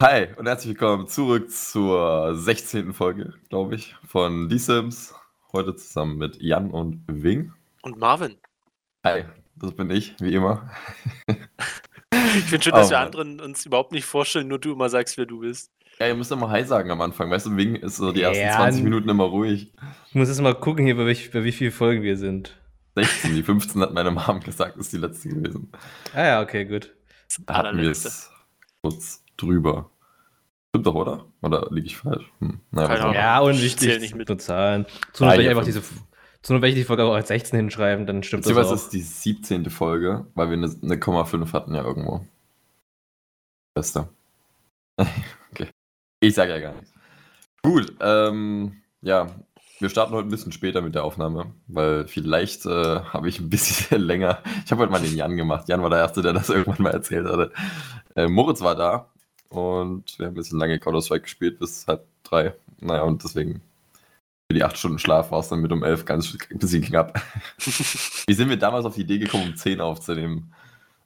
Hi und herzlich willkommen zurück zur 16. Folge, glaube ich, von The Sims. Heute zusammen mit Jan und Wing. Und Marvin. Hi, das bin ich, wie immer. ich finde schön, dass oh, wir anderen uns überhaupt nicht vorstellen, nur du immer sagst, wer du bist. Ja, ihr müsst immer Hi sagen am Anfang. Weißt du, Wing ist so die ersten ja, 20 Minuten immer ruhig. Ich muss jetzt mal gucken hier, bei, welch, bei wie vielen Folgen wir sind. 16, die 15 hat meine Mom gesagt, ist die letzte gewesen. Ah ja, okay, gut. Da hatten wir es kurz drüber. Stimmt doch, oder? Oder liege ich falsch? Hm. Naja, ja, unwichtig nicht mit Zahlen. Zu nur, ich einfach diese, zu nur, wenn ich die Folge auch als 16 hinschreiben, dann stimmt das auch. Das ist die 17. Folge, weil wir eine, eine 0,5 hatten ja irgendwo. Beste. okay. Ich sage ja gar nichts. Gut, ähm, ja, wir starten heute ein bisschen später mit der Aufnahme, weil vielleicht äh, habe ich ein bisschen länger. Ich habe heute mal den Jan gemacht. Jan war der Erste, der das irgendwann mal erzählt hatte. Äh, Moritz war da und wir haben ein bisschen lange Counter-Strike gespielt bis halb drei. Naja, und deswegen für die acht Stunden Schlaf war es dann mit um elf ganz ein bisschen knapp. Wie sind wir damals auf die Idee gekommen, um zehn aufzunehmen?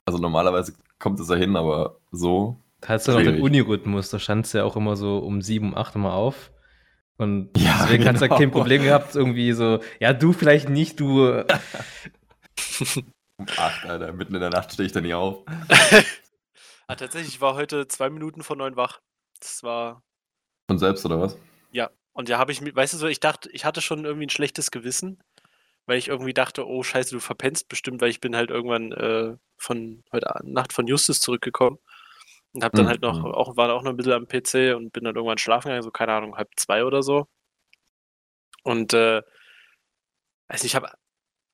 Also normalerweise kommt es ja hin, aber so. Da hast du noch den Unirhythmus, da stand es ja auch immer so um sieben, um acht immer auf. Und ja, deswegen genau. hast du ja kein Problem gehabt, irgendwie so, ja, du vielleicht nicht, du. um acht, Alter, mitten in der Nacht stehe ich da nie auf. Ah, tatsächlich, ich war heute zwei Minuten vor neun wach. Das war. Von selbst, oder was? Ja. Und ja, habe ich mir, weißt du so, ich dachte, ich hatte schon irgendwie ein schlechtes Gewissen, weil ich irgendwie dachte, oh scheiße, du verpennst bestimmt, weil ich bin halt irgendwann äh, von heute Nacht von Justus zurückgekommen und habe dann mhm. halt noch, mhm. auch, war auch noch ein bisschen am PC und bin dann irgendwann schlafen gegangen, so keine Ahnung, halb zwei oder so. Und äh, also ich habe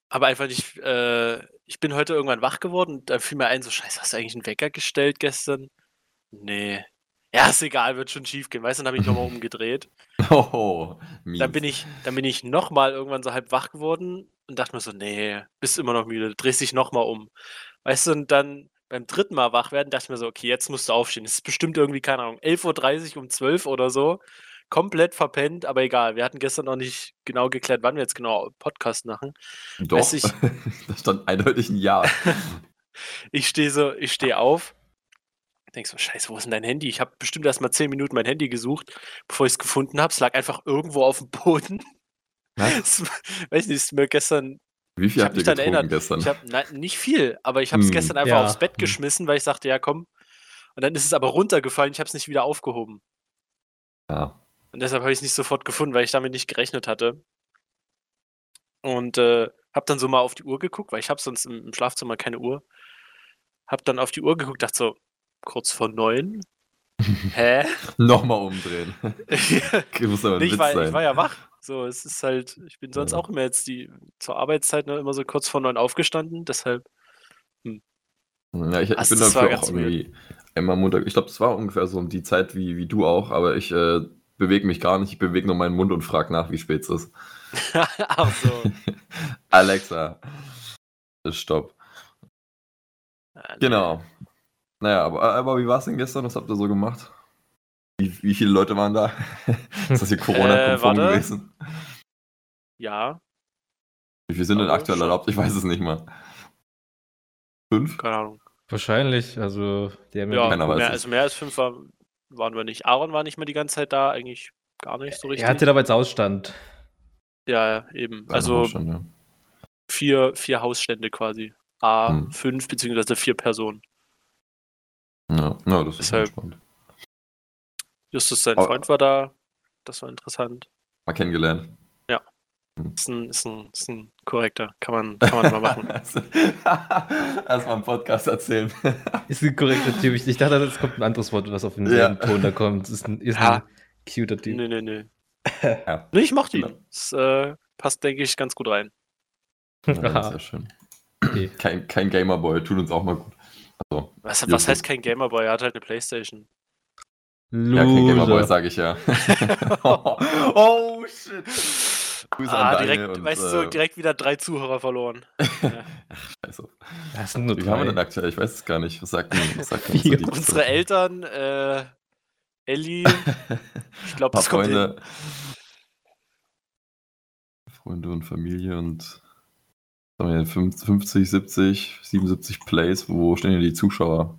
aber einfach nicht, äh, ich bin heute irgendwann wach geworden und da fiel mir ein, so scheiße, hast du eigentlich einen Wecker gestellt gestern? Nee. Ja, ist egal, wird schon schief gehen, weißt du, dann habe ich nochmal umgedreht. Oh, mies. Dann bin ich, dann bin ich nochmal irgendwann so halb wach geworden und dachte mir so, nee, bist immer noch müde, drehst dich nochmal um. Weißt du, und dann beim dritten Mal wach werden, dachte ich mir so, okay, jetzt musst du aufstehen. Es ist bestimmt irgendwie, keine Ahnung, 11.30 Uhr um 12 oder so komplett verpennt, aber egal. Wir hatten gestern noch nicht genau geklärt, wann wir jetzt genau Podcast machen. Doch, ich, da stand eindeutig ein Ja. ich stehe so, ich stehe auf, denkst so, scheiße, wo ist denn dein Handy? Ich habe bestimmt erst mal zehn Minuten mein Handy gesucht, bevor ich es gefunden habe. Es lag einfach irgendwo auf dem Boden. Was? weiß nicht, ist mir gestern wie viel habt ihr getrunken erinnert, gestern? Ich hab, na, nicht viel, aber ich habe es hm, gestern einfach ja. aufs Bett hm. geschmissen, weil ich sagte, ja komm. Und dann ist es aber runtergefallen, ich habe es nicht wieder aufgehoben. Ja. Und deshalb habe ich es nicht sofort gefunden, weil ich damit nicht gerechnet hatte. Und äh, habe dann so mal auf die Uhr geguckt, weil ich habe sonst im, im, Schlafzimmer keine Uhr. Habe dann auf die Uhr geguckt, dachte so, kurz vor neun. Hä? Nochmal umdrehen. Muss aber nee, ich, war, ich war ja wach. So, es ist halt, ich bin sonst ja. auch immer jetzt die zur Arbeitszeit noch immer so kurz vor neun aufgestanden, deshalb. Hm. Ja, ich, ich bin dafür auch irgendwie immer Montag. Ich glaube, das war ungefähr so um die Zeit wie, wie du auch, aber ich äh, bewege mich gar nicht, ich bewege nur meinen Mund und frage nach, wie spät es ist. Ach so. Alexa, stopp. Ah, genau. Naja, aber, aber wie war es denn gestern? Was habt ihr so gemacht? Wie, wie viele Leute waren da? ist das hier Corona-konform äh, gewesen? Ja. Wie viele sind denn aktuell erlaubt? Ich weiß es nicht mal. Fünf? Keine Ahnung. Wahrscheinlich, also der ja, mehr, also mehr als fünf war waren wir nicht. Aaron war nicht mehr die ganze Zeit da, eigentlich gar nicht so richtig. Er hatte dabei jetzt Ausstand. Ja, eben. Also Hausstand, ja. Vier, vier Hausstände quasi. A, hm. fünf beziehungsweise vier Personen. Ja, ja das ist halt spannend. Justus, sein Freund war da. Das war interessant. Mal kennengelernt. Ist ein, ist ein, ist ein korrekter. Kann man, kann man mal machen. Erstmal einen Podcast erzählen. ist ein korrekter Typ. Ich dachte, es kommt ein anderes Wort, was auf den ja. Ton da kommt. Ist ein, ist ein cuter Typ. Nee, nee, nee. ja. Nee, ich mochte ihn. Das äh, passt, denke ich, ganz gut rein. Ja, sehr schön. Okay. Kein, kein Gamerboy, tut uns auch mal gut. Also, was, was heißt kein Gamerboy? Er hat halt eine Playstation. Loser. Ja, kein Gamerboy, sage ich ja. oh, oh, shit. Grüße ah, an direkt, und, weißt du, so, äh, direkt wieder drei Zuhörer verloren. Ach, scheiße. Das sind nur Wie haben wir denn aktuell? Ich weiß es gar nicht. Was sagt denn, was sagt denn Unsere Eltern, äh, Ellie, ich glaube, das kommt Freunde, hin. Freunde und Familie und 50, 70, 77 Plays. Wo stehen hier die Zuschauer?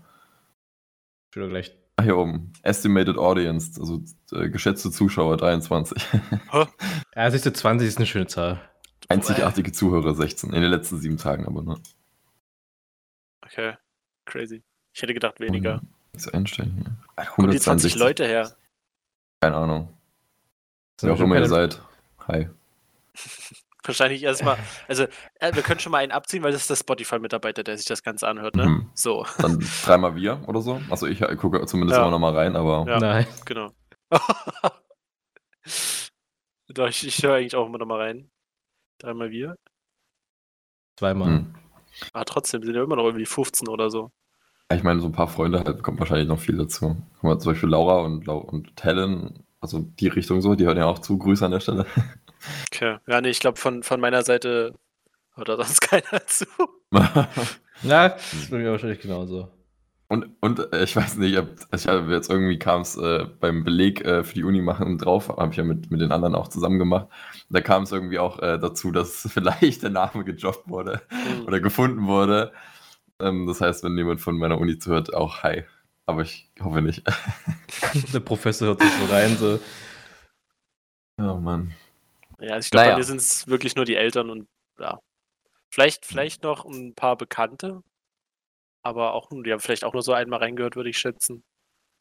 Ich will gleich Ah, hier oben. Estimated Audience, also äh, geschätzte Zuschauer 23. Ja, siehst du, 20 ist eine schöne Zahl. Einzigartige Zuhörer 16. In den letzten sieben Tagen aber, ne? Okay, crazy. Ich hätte gedacht weniger. Nichts einstellen. Ja. Kommen die 20 Leute her? Keine Ahnung. Wer auch immer ihr seid. Hi. Wahrscheinlich erstmal. Also, äh, wir können schon mal einen abziehen, weil das ist der Spotify-Mitarbeiter, der sich das Ganze anhört, ne? Mhm. So, Dann dreimal wir oder so. Also ich äh, gucke zumindest Ja. immer noch mal rein, aber Ja. Nein. genau. Doch, ich, ich höre eigentlich auch immer noch mal rein. Dreimal wir. Zweimal. hm. Aber trotzdem sind ja immer noch irgendwie 15 oder so. Ich meine, so ein paar Freunde halt, kommt wahrscheinlich noch viel dazu. Guck mal, zum Beispiel Laura und, und Helen, also die Richtung so, die hören ja auch zu. Grüße an der Stelle. Okay. Ja, nee, ich glaube, von, von meiner Seite hört da sonst keiner zu. Ja, das ist bei mir wahrscheinlich genauso. und, und äh, ich weiß nicht, ob, ich habe jetzt irgendwie kam es äh, beim Beleg äh, für die Uni machen drauf, habe ich ja mit, mit den anderen auch zusammen gemacht. Da kam es irgendwie auch äh, dazu, dass vielleicht der Name gejobbt wurde Mhm. oder gefunden wurde. Ähm, das heißt, wenn jemand von meiner Uni zuhört, auch hi. Aber ich hoffe nicht. Der Professor hört sich so rein, so. Oh Mann. Ja, also ich glaube, Naja. bei mir sind es wirklich nur die Eltern und ja. Vielleicht, vielleicht noch ein paar Bekannte, aber auch, die haben vielleicht auch nur so einmal reingehört, würde ich schätzen.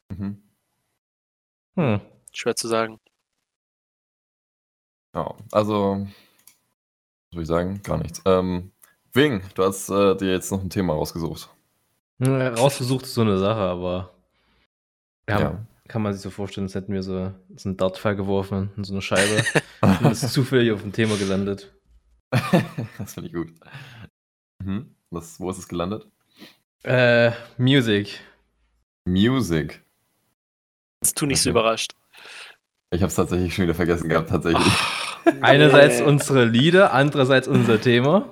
Mhm. Hm. Schwer zu sagen. Ja, also, was soll ich sagen? Gar nichts. Ähm, Wing, du hast äh, dir jetzt noch ein Thema rausgesucht. Ja, Rausgesucht ist so eine Sache, aber. Ja, Ja. Kann man sich so vorstellen, als hätten wir so, so einen Dartpfeil geworfen in so eine Scheibe und ist zufällig auf ein Thema gelandet. das finde ich gut. Mhm. Was, wo ist es gelandet? Äh, Music. Music. Bist du nicht so Okay. überrascht? Ich habe es tatsächlich schon wieder vergessen gehabt, tatsächlich. Einerseits Nee. unsere Lieder, andererseits unser Thema.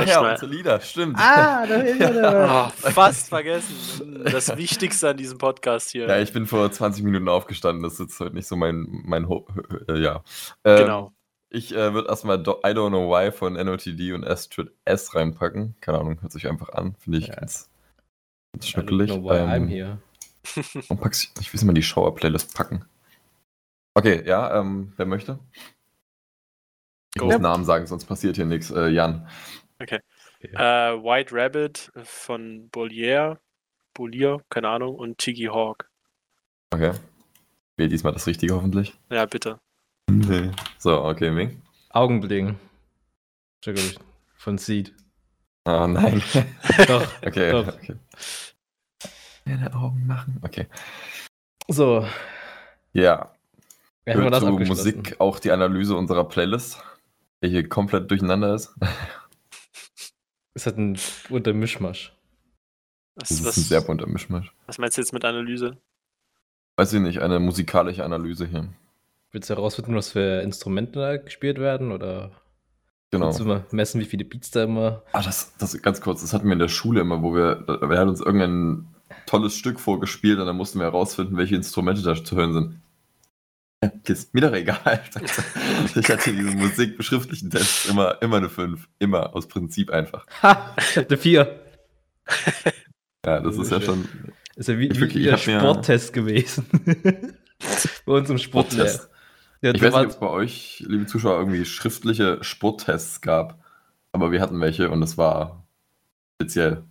Ach ja, unsere Lieder, stimmt. Ah, da ist Ah, fast vergessen. Das Wichtigste an diesem Podcast hier. Ja, ich bin vor 20 Minuten aufgestanden, das ist jetzt heute nicht so mein, mein Ho äh, ja. Ähm, genau. Ich äh, würde erstmal Do I Don't Know Why von NOTD und Astrid S reinpacken. Keine Ahnung, hört sich einfach an, finde ich Ja. ganz, ganz I don't schnuckelig. know why I'm Ähm, here. Und packst, ich will mal die Shower-Playlist packen. Okay, ja, ähm, wer möchte? Ich muss Namen sagen, sonst passiert hier nichts. Äh, Jan. Äh, White Rabbit von Bollier, Bollier, keine Ahnung, und Tiggy Hawk. Okay. Wähl diesmal das Richtige hoffentlich. Ja, bitte. Nee. So, okay, Wing. Augenblicken. Von Seed. Oh nein. Doch. Okay, Doch. okay. Deine Augen machen. Okay. So, Ja. wir haben Hört zu. Musik auch die Analyse unserer Playlist, die hier komplett durcheinander ist. Es hat ein bunter Mischmasch. Was, Das ist was, ein sehr bunter Mischmasch. was meinst du jetzt mit Analyse? Weiß ich nicht, eine musikalische Analyse hier. Willst du herausfinden, was für Instrumente da gespielt werden? Oder Genau. willst du mal messen, wie viele Beats da immer? Ah, das, das ganz kurz, das hatten wir in der Schule immer, wo wir, wir haben uns irgendein tolles Stück vorgespielt und dann mussten wir herausfinden, welche Instrumente da zu hören sind. Ja, Ist mir doch egal. Ich hatte diesen musikbeschriftlichen Test immer, immer eine 5. Immer, aus Prinzip einfach. Ha! Ich eine 4. Ja, das ist ja schon Ist ja wie, Ich wie wirklich- ich der mir- Sporttest gewesen. Bei uns im. Sporttest. Ja, Ich weiß nicht, ob es bei euch, liebe Zuschauer, irgendwie schriftliche Sporttests gab. Aber wir hatten welche und es war speziell.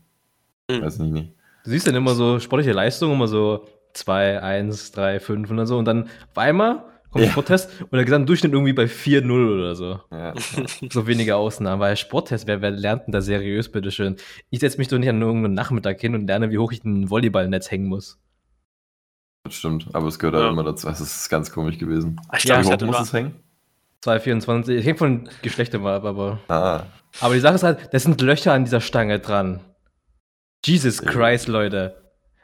Hm. Weiß nicht, nicht. Du siehst dann immer so sportliche Leistungen, immer so 2, 1, 3, 5 und dann so. Und dann auf einmal kommt der Ja. Sporttest und der Gesamtdurchschnitt irgendwie bei 4-0 oder so. Ja. So wenige Ausnahmen. Weil Sporttest, wer, wer lernt denn da seriös, bitteschön? Ich setze mich doch nicht an irgendeinen Nachmittag hin und lerne, wie hoch ich ein Volleyballnetz hängen muss. Das stimmt, aber es gehört halt Ja. immer dazu. Es ist ganz komisch gewesen. Ich Ja, glaube, Wie ich muss es hängen? 2,24. Hängt von Geschlechter mal ab, aber. Ah, Aber die Sache ist halt, das sind Löcher an dieser Stange dran. Jesus Ja. Christ, Leute.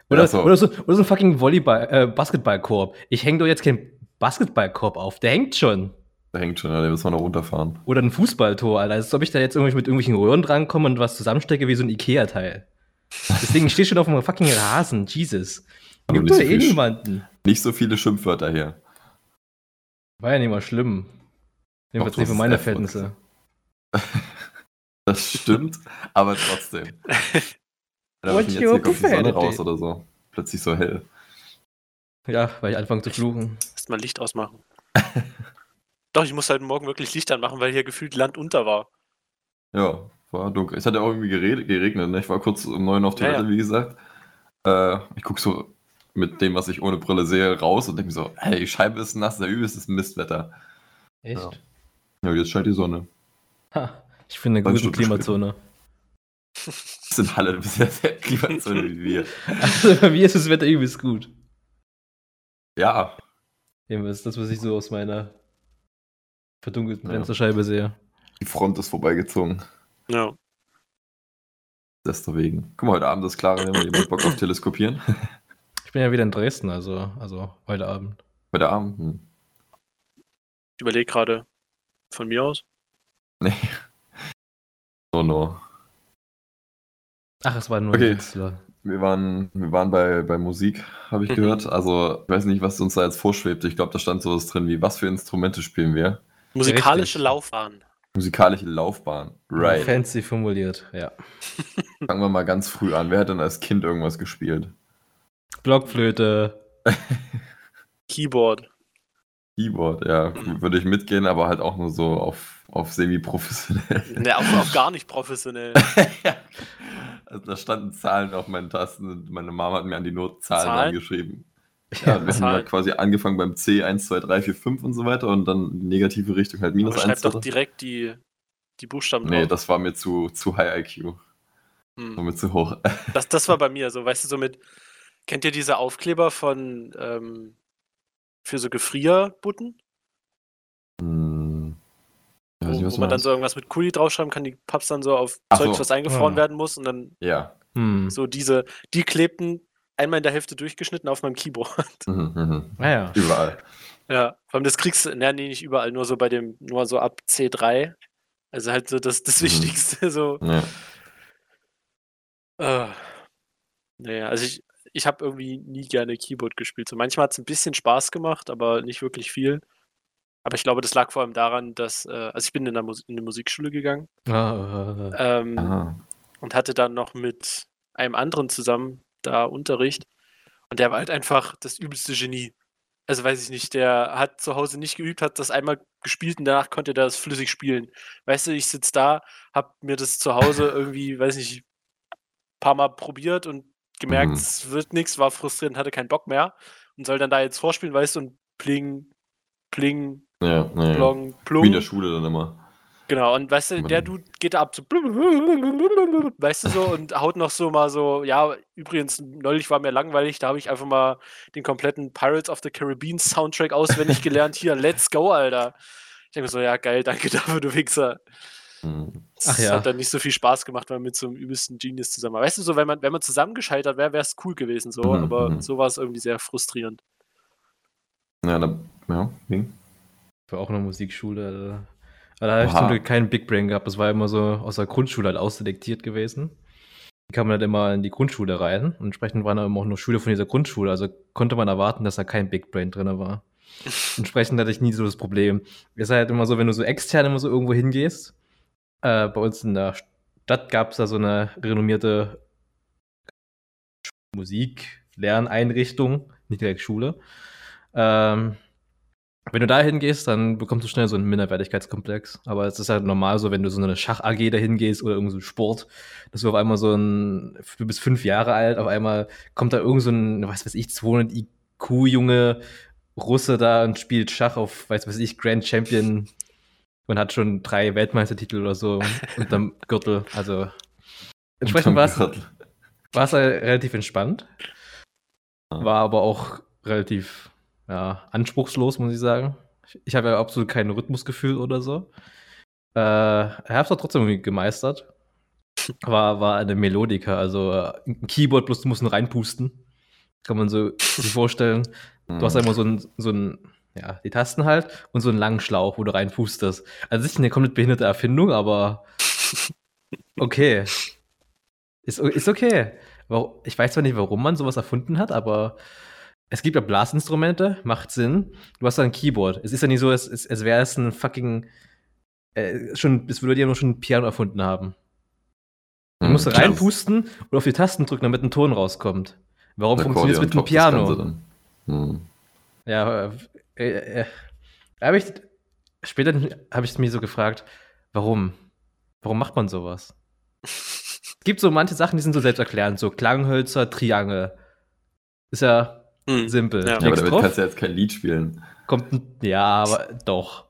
Oder, so. oder, so, oder so ein fucking Volleyball, äh, Basketballkorb. Ich hänge doch jetzt keinen Basketballkorb auf, der hängt schon. da hängt schon, da müssen wir noch runterfahren. Oder ein Fußballtor, Alter. Als ob ich da jetzt irgendwie mit irgendwelchen Röhren drankomme und was zusammenstecke wie so ein Ikea-Teil. Deswegen stehe ich schon auf einem fucking Rasen. Jesus. Gibt nicht doch so eh niemanden. Nicht so viele Schimpfwörter hier. War ja nicht mal schlimm. Jedenfalls nicht für meine Verhältnisse. Das stimmt, aber trotzdem. Da What jetzt your hier kommt die raus oder so. Plötzlich so hell. Ja, weil ich anfange zu fluchen. Erstmal Licht ausmachen. Doch, ich muss heute Morgen wirklich Licht anmachen, weil hier gefühlt Land unter war. Ja, war dunkel. Es hat ja auch irgendwie geregnet. Ne? Ich war kurz um neun auf Toilette, Ja, ja. wie gesagt. Äh, ich gucke so mit dem, was ich ohne Brille sehe, raus und denke mir so, hey, die Scheibe ist nass, der übelstes Mistwetter. Echt? Ja. Ja, jetzt scheint die Sonne. Ha, ich finde eine gute Klimazone. Das sind alle sehr, sehr Klimazone wie wir. Also bei mir ist das Wetter übelst gut. Ja, Eben, das ist das, was ich so aus meiner verdunkelten Ja. Fensterscheibe sehe. die Front ist vorbeigezogen. Ja. Deswegen. Guck mal, heute Abend ist klar, wenn wir jemand Bock auf Teleskopieren. Ich bin ja wieder in Dresden, also, also heute Abend. Heute Abend? Hm. Ich überlege gerade von mir aus. Nee. Oh no. Ach, es war nur Okay. Witz. Wir waren, wir waren bei, bei Musik, habe ich Mhm. gehört. Also, ich weiß nicht, was uns da jetzt vorschwebt. Ich glaube, da stand sowas drin wie, was für Instrumente spielen wir? Musikalische Richtig. Laufbahn. Musikalische Laufbahn. Right. Fancy formuliert, ja. Fangen wir mal ganz früh an. Wer hat denn als Kind irgendwas gespielt? Blockflöte. Keyboard. Keyboard, ja. Würde ich mitgehen, aber halt auch nur so auf, auf semi-professionell. Ne, auch, auch gar nicht professionell. ja. Also da standen Zahlen auf meinen Tasten und meine Mama hat mir an die Notzahlen Zahlen? angeschrieben. Ja, wir haben ja Zahlen. quasi angefangen beim C 1, 2, 3, 4, 5 und so weiter und dann negative Richtung halt minus Aber 1. schreib doch direkt die, die Buchstaben Nee, drauf. das war mir zu, zu high IQ. Hm. War mir zu hoch. Das, das war bei mir so, weißt du, so mit. Kennt ihr diese Aufkleber von ähm, für so Gefrierbutten? Hm. Weiß Wo, nicht, was wo man dann so irgendwas mit Kuli draufschreiben kann, die Paps dann so auf Ach Zeugs, so. was eingefroren Ah. werden muss und dann Ja. Hm. so diese, die klebten einmal in der Hälfte durchgeschnitten auf meinem Keyboard. Mhm, mhm. Ah ja. Überall. Ja, vor allem das kriegst du, ne, nee, nicht überall, nur so bei dem, nur so ab C3. Also halt so das, das Mhm. Wichtigste, so. Ja. Äh, naja, also ich, ich habe irgendwie nie gerne Keyboard gespielt. So manchmal hat es ein bisschen Spaß gemacht, aber nicht wirklich viel. Aber ich glaube, das lag vor allem daran, dass, äh, also ich bin in, der Mus in eine Musikschule gegangen Ah, äh, ähm, Aha. und hatte dann noch mit einem anderen zusammen da Unterricht. Und der war halt einfach das übelste Genie. Also weiß ich nicht, der hat zu Hause nicht geübt, hat das einmal gespielt und danach konnte der das flüssig spielen. Weißt du, ich sitze da, hab mir das zu Hause irgendwie, weiß nicht, ein paar Mal probiert und gemerkt, Mhm. es wird nichts, war frustrierend, hatte keinen Bock mehr und soll dann da jetzt vorspielen, weißt du, und pling, pling, Ja, ja, ja. plong, Wie in plung. der Schule dann immer. Genau, und weißt du, der Dude geht da ab so, weißt du so, und haut noch so mal so, ja, übrigens, neulich war mir langweilig, da habe ich einfach mal den kompletten Pirates of the Caribbean Soundtrack auswendig gelernt. Hier, let's go, Alter. Ich denke mir so, ja, geil, danke dafür, du Wichser. Das Ach ja. hat dann nicht so viel Spaß gemacht, weil man mit so einem übelsten Genius zusammen war. Weißt du, so, wenn man, wenn man zusammengescheitert wäre, wäre es cool gewesen, so, Mhm, aber mhm. so war es irgendwie sehr frustrierend. Ja, da, ja, ging. war auch eine Musikschule. äh, Aber da habe ich zum Glück keinen Big Brain gehabt. Das war immer so aus der Grundschule halt ausselektiert gewesen. Die kam dann immer in die Grundschule rein. Und entsprechend waren da immer auch nur Schüler von dieser Grundschule. Also konnte man erwarten, dass da kein Big Brain drin war. Entsprechend hatte ich nie so das Problem. Es ist halt immer so, wenn du so extern immer so irgendwo hingehst. Äh, bei uns in der Stadt gab es da so eine renommierte Musiklerneinrichtung, nicht direkt Schule. Ähm, wenn du da hingehst, dann bekommst du schnell so einen Minderwertigkeitskomplex. Aber es ist halt normal so, wenn du so eine Schach-AG dahin gehst oder irgendein so Sport, dass du auf einmal so ein, du bist fünf Jahre alt, auf einmal kommt da irgend so ein, was weiß ich, 200 IQ-Junge Russe da und spielt Schach auf, weiß was ich, Grand Champion und hat schon drei Weltmeistertitel oder so unterm Gürtel. Also entsprechend war es halt relativ entspannt. War aber auch relativ ja, anspruchslos, muss ich sagen. Ich, habe ja absolut kein Rhythmusgefühl oder so. Äh, habe es auch trotzdem gemeistert. War, war eine Melodika, also äh, ein Keyboard, bloß du musst nur reinpusten. Kann man so sich vorstellen. Du hast einmal so ein, so ein, ja, die Tasten halt und so einen langen Schlauch, wo du reinpustest. Also sicher eine komplett behinderte Erfindung, aber okay. Ist, ist okay. Ich weiß zwar nicht, warum man sowas erfunden hat, aber es gibt ja Blasinstrumente, macht Sinn. Du hast da ein Keyboard. Es ist ja nicht so, als, als, wäre es ein fucking. Äh, schon, es würde ja nur schon ein Piano erfunden haben. Du Hm, musst klar. reinpusten und auf die Tasten drücken, damit ein Ton rauskommt. Warum funktioniert es mit dem das Piano? dann. Hm. Ja, äh, äh, äh, hab ich, später habe ich mich so gefragt, warum? Warum macht man sowas? Es gibt so manche Sachen, die sind so selbsterklärend, so Klanghölzer, Triangel. Ist ja Hm. simpel. Ja. Ja, aber damit drauf, kannst du jetzt kein Lied spielen. kommt ein, ja, aber doch.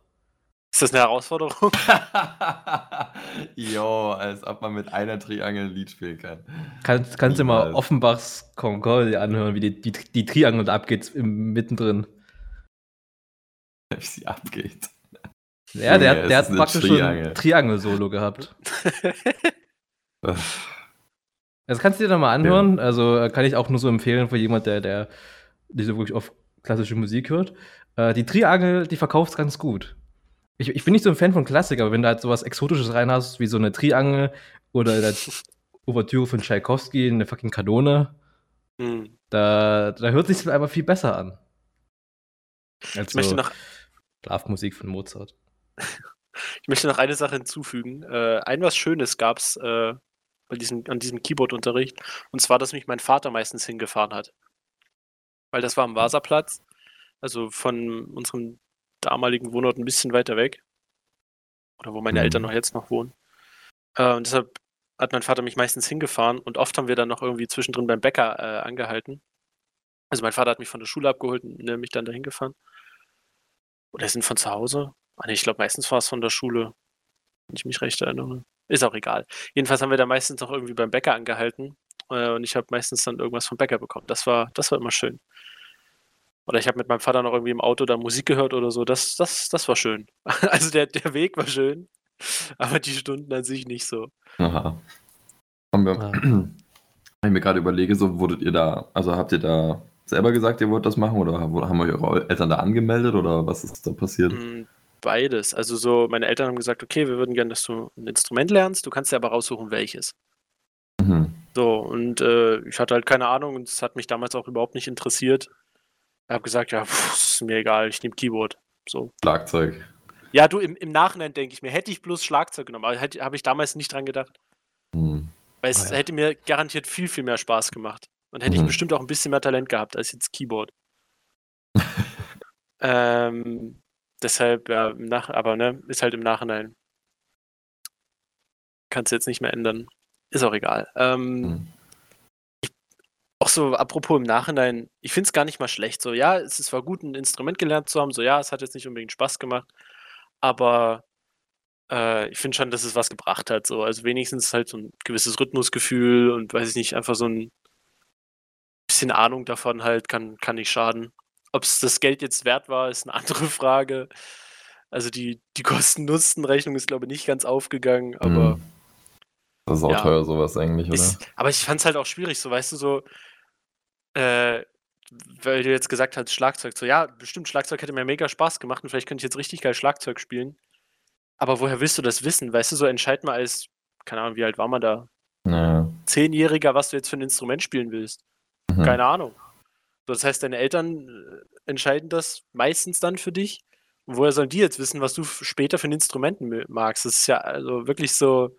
Ist das eine Herausforderung? jo, als ob man mit einer Triangel ein Lied spielen kann. Kannst, kannst du mal. Offenbachs Concorde anhören, wie die, die, die Triangel abgeht im, mittendrin. Wie sie abgeht. Ja, der, Junge, der es hat eine praktisch schon Triangel. ein Triangel-Solo gehabt. Das kannst du dir doch mal anhören. Also äh, kann ich auch nur so empfehlen für jemand, der, der nicht so wirklich oft klassische Musik hört. Äh, die Triangel, die verkauft ganz gut. Ich, ich bin nicht so ein Fan von Klassik, aber wenn du halt sowas Exotisches rein hast, wie so eine Triangel oder der Ouvertüre von Tchaikovsky, eine fucking Kanone, Hm. da, da hört sich einfach viel besser an. Als Ich möchte so noch Schlafmusik von Mozart. Ich möchte noch eine Sache hinzufügen. Äh, ein was Schönes gab es äh, bei diesem, an diesem Keyboard-Unterricht. Und zwar, dass mich mein Vater meistens hingefahren hat. Weil das war am Vasaplatz, also von unserem damaligen Wohnort ein bisschen weiter weg. Oder wo meine Mhm. Eltern noch jetzt noch wohnen. Äh, und deshalb hat mein Vater mich meistens hingefahren und oft haben wir dann noch irgendwie zwischendrin beim Bäcker äh, angehalten. Also mein Vater hat mich von der Schule abgeholt und äh, mich dann dahin gefahren. Oder sind von zu Hause? Ah, nee, ich glaube, meistens war es von der Schule, wenn ich mich recht erinnere. Ist auch egal. Jedenfalls haben wir da meistens noch irgendwie beim Bäcker angehalten äh, und ich habe meistens dann irgendwas vom Bäcker bekommen. Das war, das war immer schön. Oder ich habe mit meinem Vater noch irgendwie im Auto da Musik gehört oder so. Das, das, das war schön. Also der, der Weg war schön, aber die Stunden an sich nicht so. Aha. Haben wir, Ja. Wenn ich mir gerade überlege, so wurdet ihr da, also habt ihr da selber gesagt, ihr wollt das machen oder haben euch eure Eltern da angemeldet oder was ist da passiert? Mm, Beides. Also so, meine Eltern haben gesagt, okay, wir würden gerne, dass du ein Instrument lernst. Du kannst dir aber raussuchen, welches. Mhm. So, und äh, ich hatte halt keine Ahnung und es hat mich damals auch überhaupt nicht interessiert. Ich habe gesagt, ja, pff, ist mir egal, ich nehme Keyboard. So. Schlagzeug. Ja, du, im, im Nachhinein denke ich mir, hätte ich bloß Schlagzeug genommen, aber habe ich damals nicht dran gedacht. Hm. Weil es Ah, ja. hätte mir garantiert viel, viel mehr Spaß gemacht. Und hätte Mhm. ich bestimmt auch ein bisschen mehr Talent gehabt als jetzt Keyboard. ähm, deshalb, ja, nach aber ne, ist halt im Nachhinein. Kannst du jetzt nicht mehr ändern. Ist auch egal. Ähm, Hm. Auch so, apropos im Nachhinein, ich finde es gar nicht mal schlecht. So, ja, es ist zwar gut, ein Instrument gelernt zu haben, so, ja, es hat jetzt nicht unbedingt Spaß gemacht, aber äh, ich finde schon, dass es was gebracht hat. So, also wenigstens halt so ein gewisses Rhythmusgefühl und weiß ich nicht, einfach so ein bisschen Ahnung davon halt, kann, kann nicht schaden. Ob es das Geld jetzt wert war, ist eine andere Frage. Also die, die Kosten-Nutzen-Rechnung ist, glaube ich, nicht ganz aufgegangen, aber. Hm. Das ist auch ja. teuer, sowas eigentlich, oder? Ist, aber ich fand es halt auch schwierig, so weißt du, so, äh, weil du jetzt gesagt hast, Schlagzeug, so ja, bestimmt Schlagzeug hätte mir mega Spaß gemacht und vielleicht könnte ich jetzt richtig geil Schlagzeug spielen. Aber woher willst du das wissen? Weißt du, so entscheid mal als, keine Ahnung, wie alt war man da? Ja. Zehnjähriger, was du jetzt für ein Instrument spielen willst. Mhm. Keine Ahnung. Das heißt, deine Eltern äh, entscheiden das meistens dann für dich. Und woher sollen die jetzt wissen, was du später für ein Instrument magst? Das ist ja also wirklich so,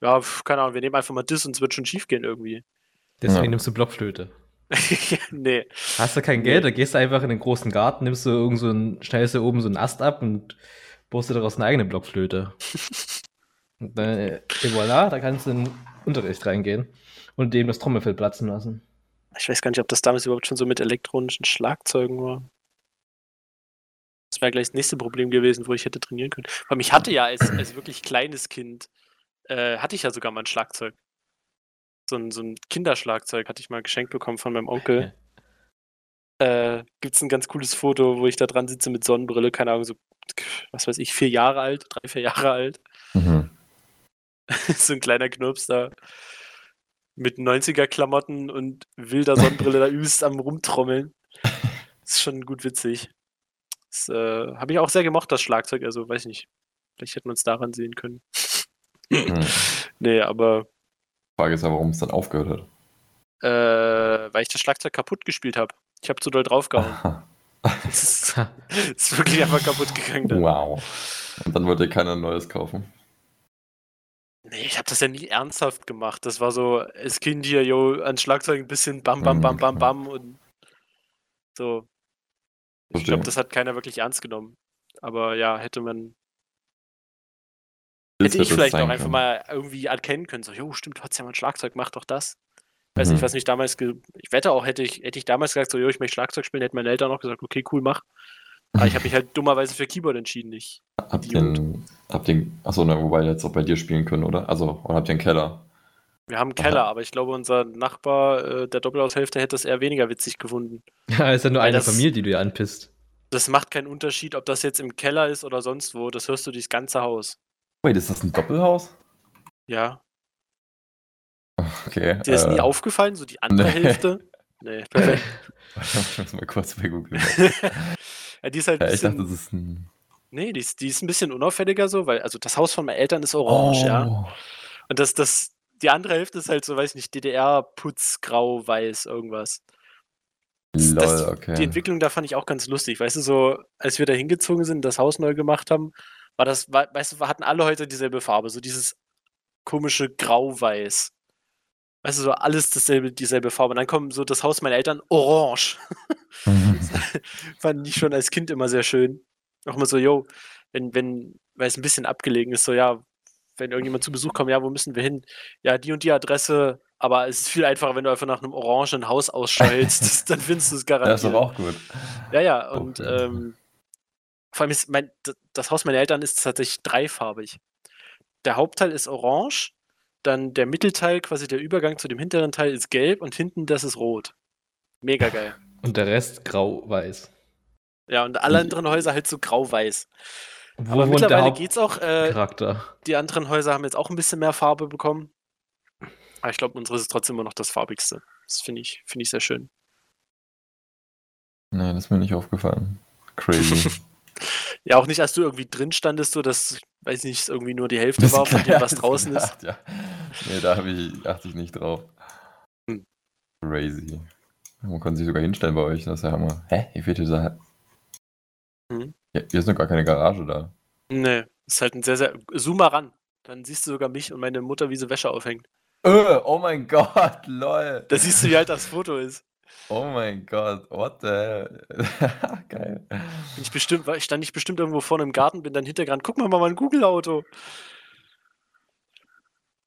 ja, keine Ahnung, wir nehmen einfach mal das und es wird schon schief gehen irgendwie. Deswegen Ja. nimmst du Blockflöte. nee. Hast du kein Nee. Geld, dann gehst du einfach in den großen Garten, nimmst du irgend so ein, schneidest du oben so einen Ast ab und baust dir daraus eine eigene Blockflöte. und dann, äh, et voilà, da kannst du in den Unterricht reingehen und dem das Trommelfell platzen lassen. Ich weiß gar nicht, ob das damals überhaupt schon so mit elektronischen Schlagzeugen war. Das wäre gleich das nächste Problem gewesen, wo ich hätte trainieren können. Weil mich hatte ja als, als wirklich kleines Kind, äh, hatte ich ja sogar mal ein Schlagzeug. So ein, so ein Kinderschlagzeug hatte ich mal geschenkt bekommen von meinem Onkel. Äh, Gibt es ein ganz cooles Foto, wo ich da dran sitze mit Sonnenbrille, keine Ahnung, so, was weiß ich, vier Jahre alt, drei, vier Jahre alt. Mhm. so ein kleiner Knirps da mit 90er-Klamotten und wilder Sonnenbrille da übelst am Rumtrommeln. ist schon gut witzig. Das äh, habe ich auch sehr gemocht, das Schlagzeug. Also, weiß ich nicht. Vielleicht hätten wir uns daran sehen können. Mhm. nee, aber Frage ist ja, warum es dann aufgehört hat. äh, weil ich das Schlagzeug kaputt gespielt habe. Ich habe zu doll draufgehauen. Es ist, ist wirklich einfach kaputt gegangen. Dann. wow. Und dann wollte keiner ein neues kaufen. Nee, ich habe das ja nie ernsthaft gemacht. Das war so, als Kind hier, yo, an Schlagzeug ein bisschen bam, bam, bam, bam, Okay. bam und so. Ich glaube, das hat keiner wirklich ernst genommen. Aber ja, hätte man, hätte ich vielleicht auch einfach mal irgendwie erkennen können. So, jo, stimmt, du hast ja mal ein Schlagzeug, mach doch das. Weiß nicht, Mhm. was mich damals, ge ich wette auch, hätte ich, hätte ich damals gesagt, so, jo, ich möchte Schlagzeug spielen, hätten meine Eltern auch gesagt, okay, cool, mach. Aber ich habe mich halt dummerweise für Keyboard entschieden, nicht. Habt ihr, habt ihr, achso, ne, wobei jetzt auch bei dir spielen können, oder? Also, oder habt ihr einen Keller? Wir haben einen Keller, aber ich glaube, unser Nachbar, äh, der Doppelhaushälfte, hätte es eher weniger witzig gefunden. Ja, ist ja nur Weil eine das- Familie, die du dir anpisst. Das macht keinen Unterschied, ob das jetzt im Keller ist oder sonst wo. Das hörst du durchs ganze Haus. Wait, ist das ein Doppelhaus? Ja. Okay. Dir ist nie äh, aufgefallen, so die andere nee. Hälfte? Nee, perfekt. ich muss mal kurz bei Google. Ja, die ist halt ein Ja, ich dachte, bisschen, das ist ein. nee, die ist, die ist ein bisschen unauffälliger so, weil, also das Haus von meinen Eltern ist orange, Oh. ja. Und das, das, die andere Hälfte ist halt so, weiß nicht, DDR-Putz, grau, weiß, irgendwas. Das- Lol, das- okay. Die Entwicklung da fand ich auch ganz lustig. Weißt du, so, als wir da hingezogen sind, das Haus neu gemacht haben, war das, war, weißt du, hatten alle heute dieselbe Farbe, so dieses komische Grau-Weiß. Weißt du, so alles dasselbe, dieselbe Farbe. Und dann kommt so das Haus meiner Eltern orange. Fand ich schon als Kind immer sehr schön. Auch immer so, yo, wenn, wenn, weil es ein bisschen abgelegen ist, so, ja, wenn irgendjemand zu Besuch kommt, ja, wo müssen wir hin? Ja, die und die Adresse, aber es ist viel einfacher, wenn du einfach nach einem orangen Haus das- dann findest du es Ja, ist garantiert. doch auch gut. Ja, ja, und Okay. ähm, vor allem ist mein, das Haus meiner Eltern ist tatsächlich dreifarbig. Der Hauptteil ist orange, dann der Mittelteil, quasi der Übergang zu dem hinteren Teil ist gelb und hinten das ist rot. Mega geil. Und der Rest grau-weiß. Ja, und alle anderen Häuser halt so grau-weiß. Wo Aber mittlerweile der geht's auch. Äh, die anderen Häuser haben jetzt auch ein bisschen mehr Farbe bekommen. Aber ich glaube, unseres ist trotzdem immer noch das farbigste. Das finde ich, finde ich sehr schön. Nee, das ist mir nicht aufgefallen. Crazy. Ja, auch nicht, als du irgendwie drin standest, so dass, weiß nicht, irgendwie nur die Hälfte war von dem, was draußen ist. Ja. Nee, da ich, achte ich nicht drauf. Hm. Crazy. Man kann sich sogar hinstellen bei euch, das ist ja Hammer. Hä? Hier fehlt dieser. Hm. Ja, hier ist noch gar keine Garage da. Nee, ist halt ein sehr, sehr. Zoom mal ran. Dann siehst du sogar mich und meine Mutter, wie sie Wäsche aufhängt. Äh, oh mein Gott, lol. Da siehst du, wie alt das Foto ist. Oh mein Gott, what the hell? Geil. Bin ich bestimmt, war- stand ich bestimmt irgendwo vorne im Garten, bin dann hintergerannt. Guck mal, mal ein Google-Auto.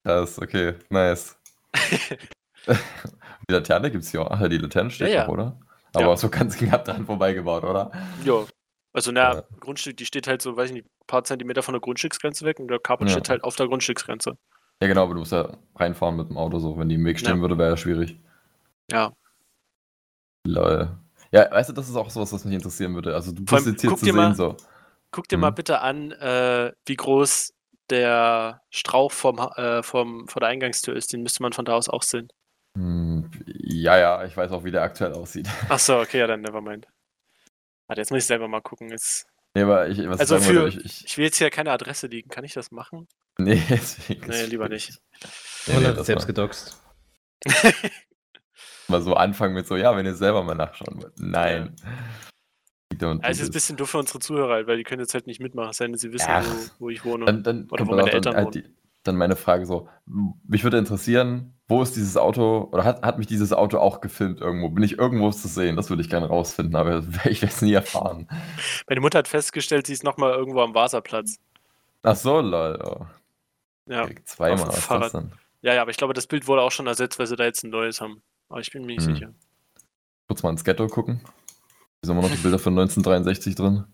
Das, okay, nice. die Laterne gibt's hier auch. Die Laterne steht Ja, ja. noch, oder? Aber Ja. so ganz knapp dran vorbeigebaut, oder? Jo. Also, na, Ja. Grundstück, die steht halt so, weiß ich nicht, ein paar Zentimeter von der Grundstücksgrenze weg und der Carport Ja. steht halt auf der Grundstücksgrenze. Ja, genau, aber du musst ja reinfahren mit dem Auto so. Wenn die im Weg stehen Ja. würde, wäre ja schwierig. Ja. Lol. Ja, weißt du, das ist auch sowas, was mich interessieren würde. Also du bist jetzt hier guck zu dir sehen mal- so. Guck dir mal Mhm. bitte an, äh, wie groß der Strauch vom, äh, vom, vor der Eingangstür ist. Den müsste man von da aus auch sehen. Hm, ja, ja, ich weiß auch, wie der aktuell aussieht. Achso, okay, ja, dann nevermind. Warte, jetzt muss ich selber mal gucken. Jetzt, Nee, aber ich, was Also für- ich, ich, ich will jetzt hier keine Adresse liegen. Kann ich das machen? Nee, deswegen. Nee, lieber nicht. Nee, Und nee, selbst gedoxt. mal so anfangen mit so, ja, wenn ihr selber mal nachschauen wollt. Nein. Do Also ist ein bisschen doof für unsere Zuhörer, halt, weil die können jetzt halt nicht mitmachen, es sei denn, sie wissen, Ach. wo, wo ich wohne. Dann, dann, Oder kommt wo meine Eltern halt die, dann meine Frage so, mich würde interessieren, wo ist dieses Auto, oder hat, hat mich dieses Auto auch gefilmt irgendwo? Bin ich irgendwo zu sehen? Das würde ich gerne rausfinden, aber ich werde es nie erfahren. Meine Mutter hat festgestellt, sie ist nochmal irgendwo am Wasserplatz. Ach so, lol. Oh. Ja. Okay, Zweimal, was Fahrrad. das denn? ja, ja, aber ich glaube, das Bild wurde auch schon ersetzt, weil sie da jetzt ein neues haben. Aber ich bin mir nicht Hm. sicher. Kurz mal ins Ghetto gucken. Hier sind immer noch die Bilder von 1963 drin.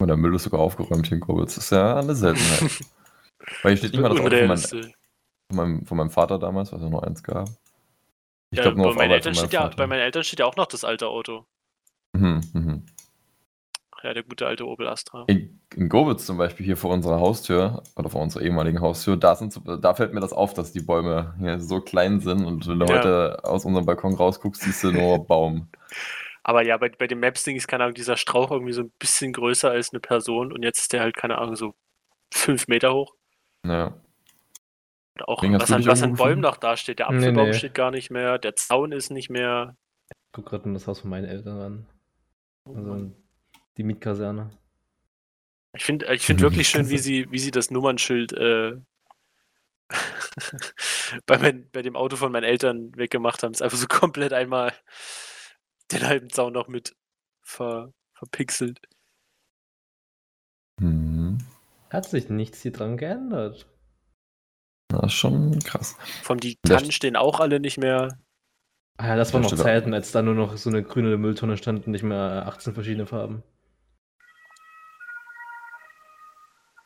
Und der Müll ist sogar aufgeräumt hier in Kobitz. Das ist ja eine Seltenheit. Weil hier steht mal das Auto von, mein, Unrealistisch. von, meinem, von meinem Vater damals, was es nur eins gab. Ich Ja, glaube nur bei, auf meinen Arbeit Eltern steht ja, bei meinen Eltern steht ja auch noch das alte Auto. Mhm, mhm. Ja, der gute alte Opel Astra. In, in Gobitz zum Beispiel, hier vor unserer Haustür, oder vor unserer ehemaligen Haustür, da, sind, da fällt mir das auf, dass die Bäume hier so klein sind und wenn du Ja. heute aus unserem Balkon rausguckst, siehst du nur Baum. Aber ja, bei, bei dem Maps-Ding ist, keine Ahnung, dieser Strauch irgendwie so ein bisschen größer als eine Person und jetzt ist der halt, keine Ahnung, so fünf Meter hoch. Ja. Und auch, hast was an, was an Bäumen noch da steht. Der Nee, Apfelbaum nee. steht gar nicht mehr, der Zaun ist nicht mehr. Guck gerade in das Haus von meinen Eltern an. Oh Also die Mietkaserne. Ich finde ich find wirklich schön, wie sie, wie sie das Nummernschild äh, bei, mein, bei dem Auto von meinen Eltern weggemacht haben. Es ist einfach so komplett einmal den halben Zaun noch mit ver, verpixelt. Hm. Hat sich nichts hier dran geändert. Das ist schon krass. Allem die Tannen stehen auch alle nicht mehr. Ah ja, das waren noch Zeiten, als da nur noch so eine grüne Mülltonne stand und nicht mehr 18 verschiedene Farben.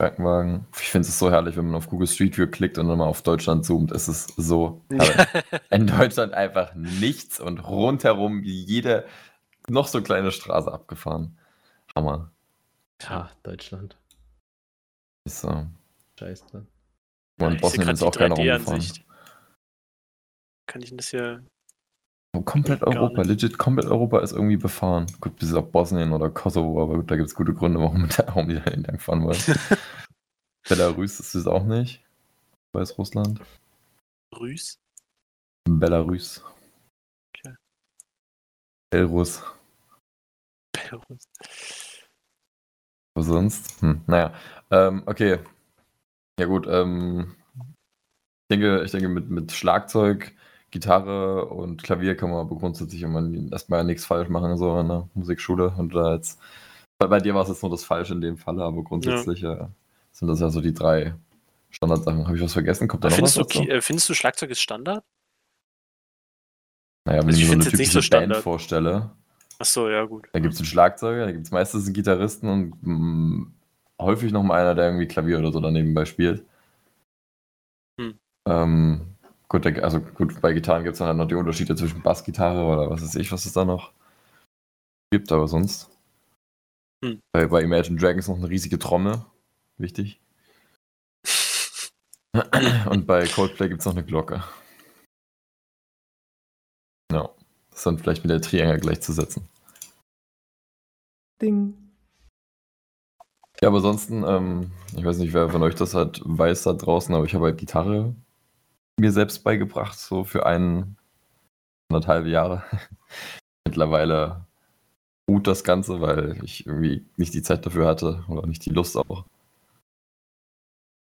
Krankenwagen. Ich finde es so herrlich, wenn man auf Google Street View klickt und dann mal auf Deutschland zoomt. Es ist so herrlich. In Deutschland einfach nichts und rundherum jede noch so kleine Straße abgefahren. Hammer. Ja, Deutschland. Ist so. Scheiße. Und ich Bosnien ist auch die rumgefahren. 3D-Ansicht. Kann ich das hier. Komplett Europa, legit komplett Europa ist irgendwie befahren. Gut, bis auf Bosnien oder Kosovo, aber gut, da gibt es gute Gründe, warum, warum die da entlang fahren wollen. Belarus ist es auch nicht. Weißrussland. Grüß? Belarus. Okay. Belarus. Belarus. Was sonst? Hm, naja. Ähm, okay. Ja gut, ähm, ich denke, ich denke mit, mit Schlagzeug, Gitarre und Klavier kann man aber grundsätzlich immer erstmal nichts falsch machen, so in der Musikschule. Und da jetzt, bei, bei dir war es jetzt nur das Falsche in dem Falle, aber grundsätzlich äh, sind das ja so die drei Standardsachen. Habe ich was vergessen? Kommt da noch Findest was du, dazu? Äh, findest du Schlagzeug ist Standard? Naja, wenn also ich mir so eine typische so Band vorstelle, Achso, ja, gut. Da gibt es einen Schlagzeuger, da gibt es meistens einen Gitarristen und mm, häufig noch mal einer, der irgendwie Klavier oder so daneben bei spielt. Hm. Ähm, gut, also gut, bei Gitarren gibt es dann halt noch die Unterschiede zwischen Bassgitarre oder was weiß ich, was es da noch gibt, aber sonst. Hm. Bei, bei Imagine Dragons noch eine riesige Trommel. Wichtig. Und bei Coldplay gibt es noch eine Glocke. Ja. Das ist dann vielleicht mit der Triangel gleichzusetzen. Ding. Ja, aber ansonsten, ähm, ich weiß nicht, wer von euch das halt weiß da draußen, aber ich habe halt Gitarre mir selbst beigebracht, so für ein, anderthalb Jahre. Mittlerweile ruht das Ganze, weil ich irgendwie nicht die Zeit dafür hatte oder nicht die Lust auch.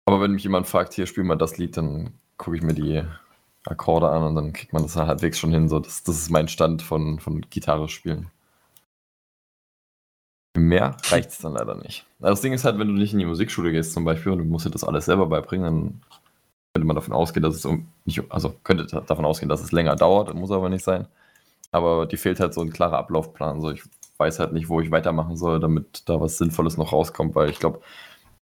Aber wenn mich jemand fragt, hier spiel mal das Lied, dann gucke ich mir die Akkorde an und dann kriegt man das halbwegs schon hin. So, das, das ist mein Stand von, von Gitarre spielen. Mehr reicht es dann leider nicht. Also Das Ding ist halt, wenn du nicht in die Musikschule gehst zum Beispiel und du musst dir das alles selber beibringen, dann könnte man davon ausgehen, dass es um nicht, also könnte davon ausgehen, dass es länger dauert, muss aber nicht sein. Aber die fehlt halt so ein klarer Ablaufplan. So, ich weiß halt nicht, wo ich weitermachen soll, damit da was Sinnvolles noch rauskommt, weil ich glaube,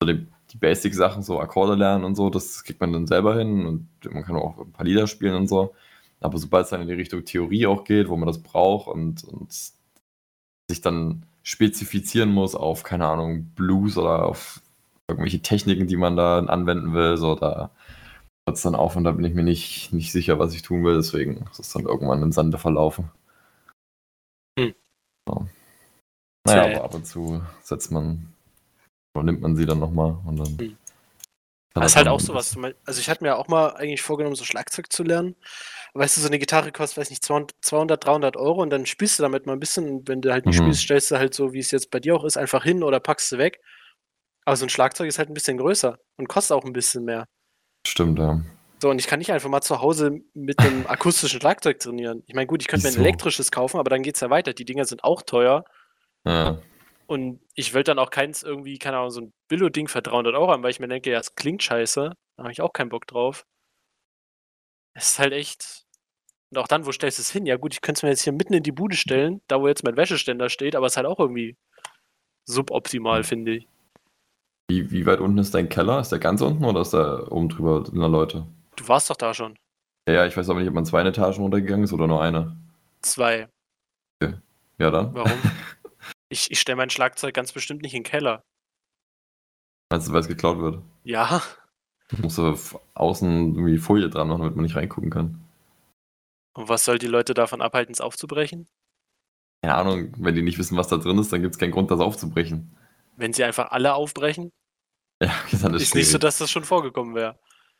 so die, die Basic-Sachen, so Akkorde lernen und so, das kriegt man dann selber hin und man kann auch ein paar Lieder spielen und so. Aber sobald es dann in die Richtung Theorie auch geht, wo man das braucht und, und sich dann spezifizieren muss auf, keine Ahnung, Blues oder auf irgendwelche Techniken, die man da anwenden will, so da hört es dann auf und da bin ich mir nicht, nicht sicher, was ich tun will, deswegen ist es dann irgendwann im Sande verlaufen. Hm. So. Naja, aber ab und zu setzt man oder nimmt man sie dann nochmal und dann. Hm. Das ist halt auch sowas. Also ich hatte mir auch mal eigentlich vorgenommen, so Schlagzeug zu lernen. Weißt du, so eine Gitarre kostet, weiß nicht, 200, 200, 300 Euro und dann spielst du damit mal ein bisschen. Und wenn du halt nicht Mhm. spielst, stellst du halt so, wie es jetzt bei dir auch ist, einfach hin oder packst du weg. Aber so ein Schlagzeug ist halt ein bisschen größer und kostet auch ein bisschen mehr. Stimmt, ja. So, und ich kann nicht einfach mal zu Hause mit einem akustischen Schlagzeug trainieren. Ich meine, gut, ich könnte mir ein elektrisches kaufen, aber dann geht es ja weiter. Die Dinger sind auch teuer. ja. Und ich will dann auch keins irgendwie, keine Ahnung, so ein Billo-Ding für 300 Euro haben, weil ich mir denke, ja, es klingt scheiße. Da habe ich auch keinen Bock drauf. Es ist halt echt. Und auch dann, wo stellst du es hin? Ja, gut, ich könnte es mir jetzt hier mitten in die Bude stellen, da wo jetzt mein Wäscheständer steht, aber es ist halt auch irgendwie suboptimal, Hm. finde ich. Wie, wie weit unten ist dein Keller? Ist der ganz unten oder ist der oben drüber in der Leute? Du warst doch da schon. Ja, ja, ich weiß aber nicht, ob man zwei Etagen runtergegangen ist oder nur eine. Zwei. Ja, dann. Warum? ich ich stelle mein Schlagzeug ganz bestimmt nicht in den Keller. Meinst du, weil es geklaut wird? Ja, Musst du f- außen irgendwie Folie dran machen, damit man nicht reingucken kann. und was soll die Leute davon abhalten, es aufzubrechen? Keine Ahnung, wenn die nicht wissen, was da drin ist, dann gibt es keinen Grund, das aufzubrechen. Wenn sie einfach alle aufbrechen? Ja, ist ist nicht so, schwierig. dass das schon vorgekommen wäre.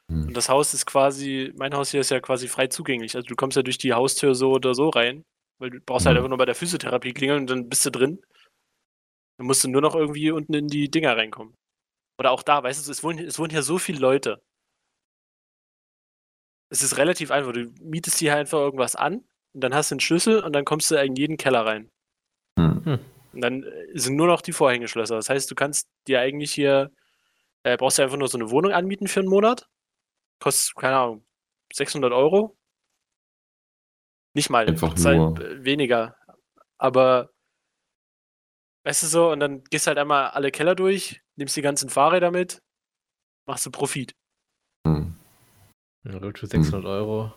Hm. Und das Haus ist quasi, mein Haus hier ist ja quasi frei zugänglich. Also du kommst ja durch die Haustür so oder so rein, weil du brauchst halt Mhm. einfach nur bei der Physiotherapie klingeln und dann bist du drin. Dann musst du nur noch irgendwie unten in die Dinger reinkommen. Oder auch da, weißt du, es wohnen, es wohnen hier so viele Leute. Es ist relativ einfach. Du mietest hier einfach irgendwas an, und dann hast du einen Schlüssel und dann kommst du in jeden Keller rein. Hm. Und dann äh, sind nur noch die Vorhängeschlösser. Das heißt, du kannst dir eigentlich hier, äh, brauchst du einfach nur so eine Wohnung anmieten für einen Monat. Kostet, keine Ahnung, 600 Euro. Nicht mal, Einfach halt, nur. äh, weniger. Aber, weißt du so, und dann gehst halt einmal alle Keller durch, nimmst die ganzen Fahrräder mit, machst du Profit. Hm. Ja, gut, für 600 Euro.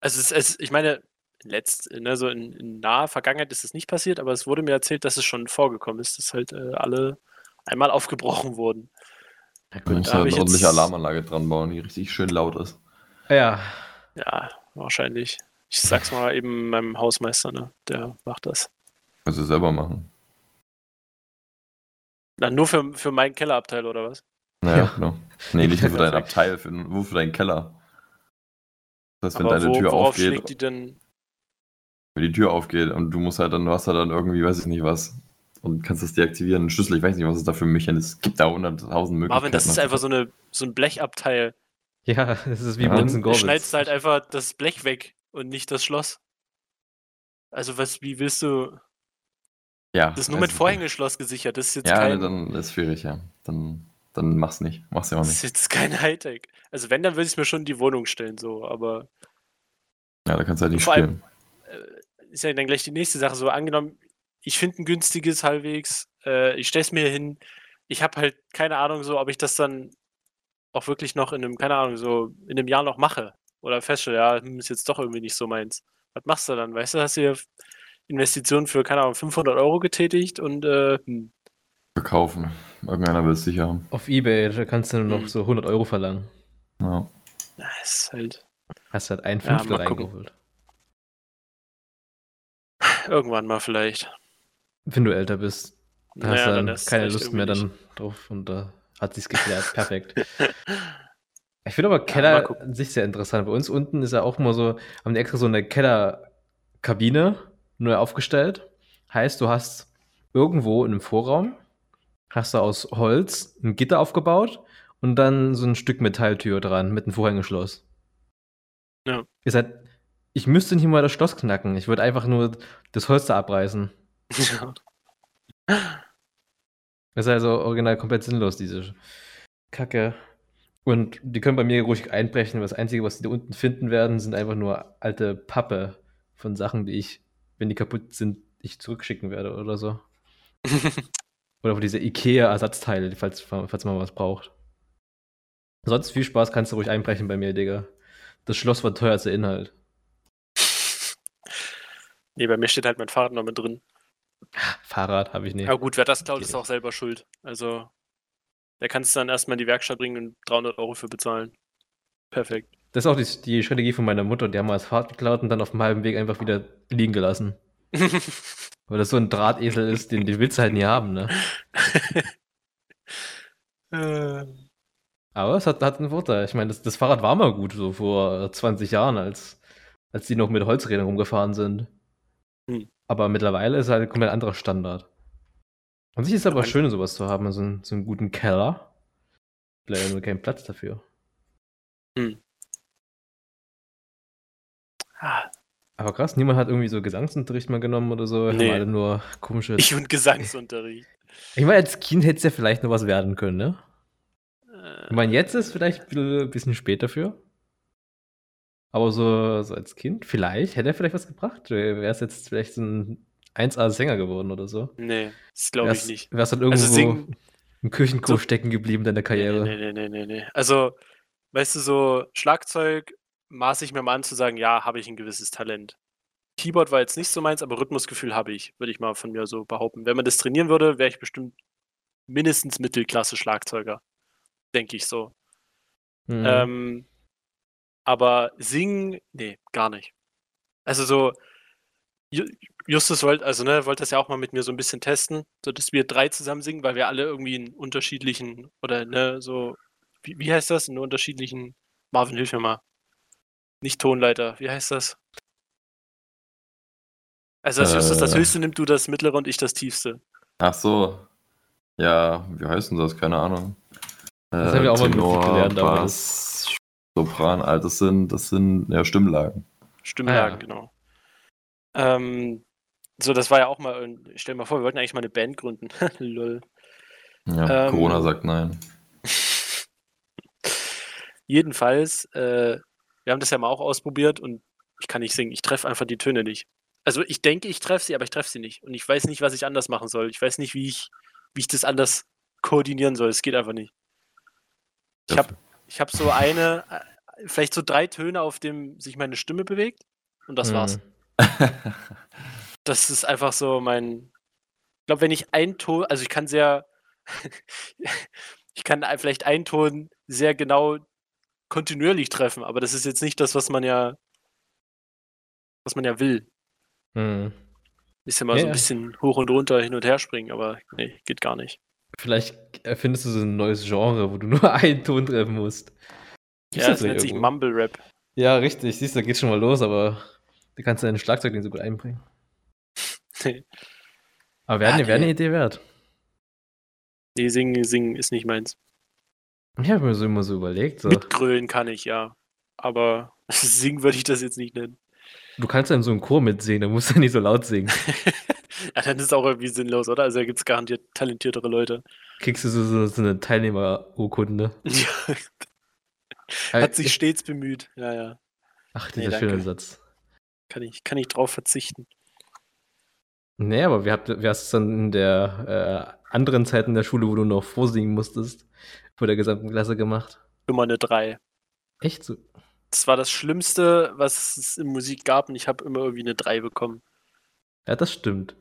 Also es, es, ich meine, letzt, ne, so in, in naher Vergangenheit ist es nicht passiert, aber es wurde mir erzählt, dass es schon vorgekommen ist, dass halt äh, alle einmal aufgebrochen wurden. Du da halt ich eine ordentliche Alarmanlage dran bauen, die richtig schön laut ist. Ja, Ja, wahrscheinlich. Ich sag's mal eben meinem Hausmeister, ne? Der macht das. Kannst du selber machen. Na, nur für, für meinen Kellerabteil oder was? Naja, Ja. genau. Nee, nicht nur für dein. Abteil, für, nur für deinen Keller. Das heißt, wenn Aber deine wo, Tür worauf aufgeht, schlägt die denn? Wenn die Tür aufgeht und du musst halt dann, du hast halt dann irgendwie, weiß ich nicht was, und kannst das deaktivieren, einen Schlüssel, ich weiß nicht, was es da für ein Mechanismus Es gibt da hunderttausend Möglichkeiten. Marvin, das ist einfach so, eine, so ein Blechabteil. ja, es ist wie Ja. in Gorbitz. schneidest du halt einfach das Blech weg und nicht das Schloss. Also was, wie willst du. ja, Das ist nur mit. Vorhängeschloss gesichert. Das ist jetzt Ja, kein. dann ist schwierig, ja. Dann, dann mach's nicht. Mach's ja auch das nicht. ist jetzt kein Hightech. Also wenn, dann würde ich es mir schon in die Wohnung stellen, so, aber Ja, da kannst du halt nicht Vor allem- spielen. äh, ist ja dann gleich die nächste Sache. So angenommen, ich finde ein günstiges halbwegs, äh, ich stelle es mir hin, ich habe halt keine Ahnung, so, ob ich das dann auch wirklich noch in einem, keine Ahnung, so in einem Jahr noch mache. Oder feststelle, ja, hm, ist jetzt doch irgendwie nicht so meins. Was machst du dann? Weißt du, hast du hier Investitionen für, keine Ahnung, 500 Euro getätigt und äh, hm, Verkaufen. Irgendeiner will es sicher haben. Auf Ebay, da kannst du nur noch Mhm. so 100 Euro verlangen. Ja. na, ist halt Hast halt ein Ja, Fünftel mal gucken. Irgendwann mal vielleicht. Wenn du älter bist, dann hast Naja, du dann erst keine Lust mehr dann drauf und da hat sich's geklärt. Perfekt. Ich finde aber mal Keller gucken. an sich sehr interessant. Bei uns unten ist ja auch immer so, haben die extra so eine Kellerkabine neu aufgestellt. Heißt, du hast irgendwo in einem Vorraum, hast du aus Holz ein Gitter aufgebaut und dann so ein Stück Metalltür dran mit einem Vorhängeschloss. Ja. Ihr seid, ich müsste nicht mal das Schloss knacken. Ich würde einfach nur das Holz da abreißen. Ja. Das ist also original komplett sinnlos, diese Kacke. Und die können bei mir ruhig einbrechen. Das Einzige, was die da unten finden werden, sind einfach nur alte Pappe von Sachen, die ich, wenn die kaputt sind, ich zurückschicken werde oder so. Oder für diese IKEA-Ersatzteile, falls, falls man was braucht. Sonst viel Spaß kannst du ruhig einbrechen bei mir, Digga. Das Schloss war teuer als der Inhalt. Nee, bei mir steht halt mein Fahrrad noch mit drin. Fahrrad habe ich nicht. Aber gut, wer das klaut, ist auch selber schuld. Also, der kannst du dann erstmal in die Werkstatt bringen und 300 Euro für bezahlen. Perfekt. Das ist auch die, die Strategie von meiner Mutter. Die haben mal das Fahrrad geklaut und dann auf dem halben Weg einfach wieder liegen gelassen. Weil das so ein Drahtesel ist, den, den willst halt nie haben, ne? Äh, Aber es hat, hat einen Vorteil. Ich meine, das, das Fahrrad war mal gut, so vor 20 Jahren, als, als die noch mit Holzrädern rumgefahren sind. Hm. Aber mittlerweile ist halt ein komplett anderer Standard. An sich ist es aber Aber- schön, sowas zu haben, so einen, so einen guten Keller. Leider nur kein Platz dafür. ah, Aber krass, niemand hat irgendwie so Gesangsunterricht mal genommen oder so. Nee. Haben alle nur komische. ich und Gesangsunterricht. Ich meine, als Kind hätte es ja vielleicht noch was werden können, ne? Äh, Ich meine, jetzt ist vielleicht ein bisschen spät dafür. Aber so, so als Kind, vielleicht, hätte er vielleicht was gebracht. Wäre es jetzt vielleicht so ein 1A-Sänger geworden oder so. nee, das glaube ich nicht. Wäre es dann irgendwo Also singen- im Kirchenchor So- stecken geblieben in deiner Nee, Karriere. nee, nee, nee, nee, nee. Also, weißt du, so Schlagzeug maße ich mir mal an zu sagen, ja, habe ich ein gewisses Talent. Keyboard war jetzt nicht so meins, aber Rhythmusgefühl habe ich, würde ich mal von mir so behaupten. Wenn man das trainieren würde, wäre ich bestimmt mindestens Mittelklasse Schlagzeuger. Denke ich so. Mhm. Ähm, aber singen, nee, gar nicht. Also so, Ju- Justus wollte, also ne, wollte das ja auch mal mit mir so ein bisschen testen, so dass wir drei zusammen singen, weil wir alle irgendwie in unterschiedlichen, oder ne, so, wie, wie heißt das? In unterschiedlichen, Marvin, hilf mir mal. Nicht Tonleiter, wie heißt das? Also, dass Justus das Äh. höchste nimmt, du das mittlere und ich das tiefste. Ach so. Ja, wie heißt denn das? Keine Ahnung. Das haben wir auch mal mit Musik gelernt, aber Bass, Sopran, all das sind, das sind ja Stimmlagen. Stimmlagen, Ah, ja. genau. Ähm, so, das war ja auch mal, stell dir mal vor, wir wollten eigentlich mal eine Band gründen. Lol. Ja, Ähm, Corona sagt nein. Jedenfalls, äh, wir haben das ja mal auch ausprobiert und ich kann nicht singen. Ich treffe einfach die Töne nicht. Also ich denke, ich treffe sie, aber ich treffe sie nicht. Und ich weiß nicht, was ich anders machen soll. Ich weiß nicht, wie ich, wie ich das anders koordinieren soll. Es geht einfach nicht. Ich habe ich hab so eine, äh, vielleicht so drei Töne, auf dem sich meine Stimme bewegt. Und das war's. Hm. Das ist einfach so mein. Ich glaube, wenn ich einen Ton, also ich kann sehr, ich kann vielleicht einen Ton sehr genau kontinuierlich treffen, aber das ist jetzt nicht das, was man ja, was man ja will. Hm. Ist ja mal so Ja, ein bisschen hoch und runter, hin und her springen, aber nee, geht gar nicht. Vielleicht erfindest du so ein neues Genre, wo du nur einen Ton treffen musst. Gibt's ja, das das nennt sich? Mumble Rap. Ja, richtig. Siehst du, da geht's schon mal los, aber du kannst dein Schlagzeug nicht so gut einbringen. Aber wäre eine, wär eine. Idee wert. nee, singen, singen ist nicht meins. Ich habe mir so immer so überlegt. So. Mitgrölen kann ich, ja. Aber singen würde ich das jetzt nicht nennen. Du kannst ja in so einem Chor mitsingen, da musst du nicht so laut singen. Ja, dann ist es auch irgendwie sinnlos, oder? Also da gibt es garantiert talentiertere Leute. Kriegst du so, so, so eine Teilnehmerurkunde. Hat sich stets bemüht. Ja, ja. Ach, Nee, dieser danke. schöne Satz. Kann ich, kann ich drauf verzichten. Nee, aber wie, habt, wie hast du es dann in der äh, anderen Zeit in der Schule, wo du noch vorsingen musstest, vor der gesamten Klasse gemacht? Immer eine 3. Echt so? Das war das Schlimmste, was es in Musik gab und ich habe immer irgendwie eine 3 bekommen. Ja, das stimmt.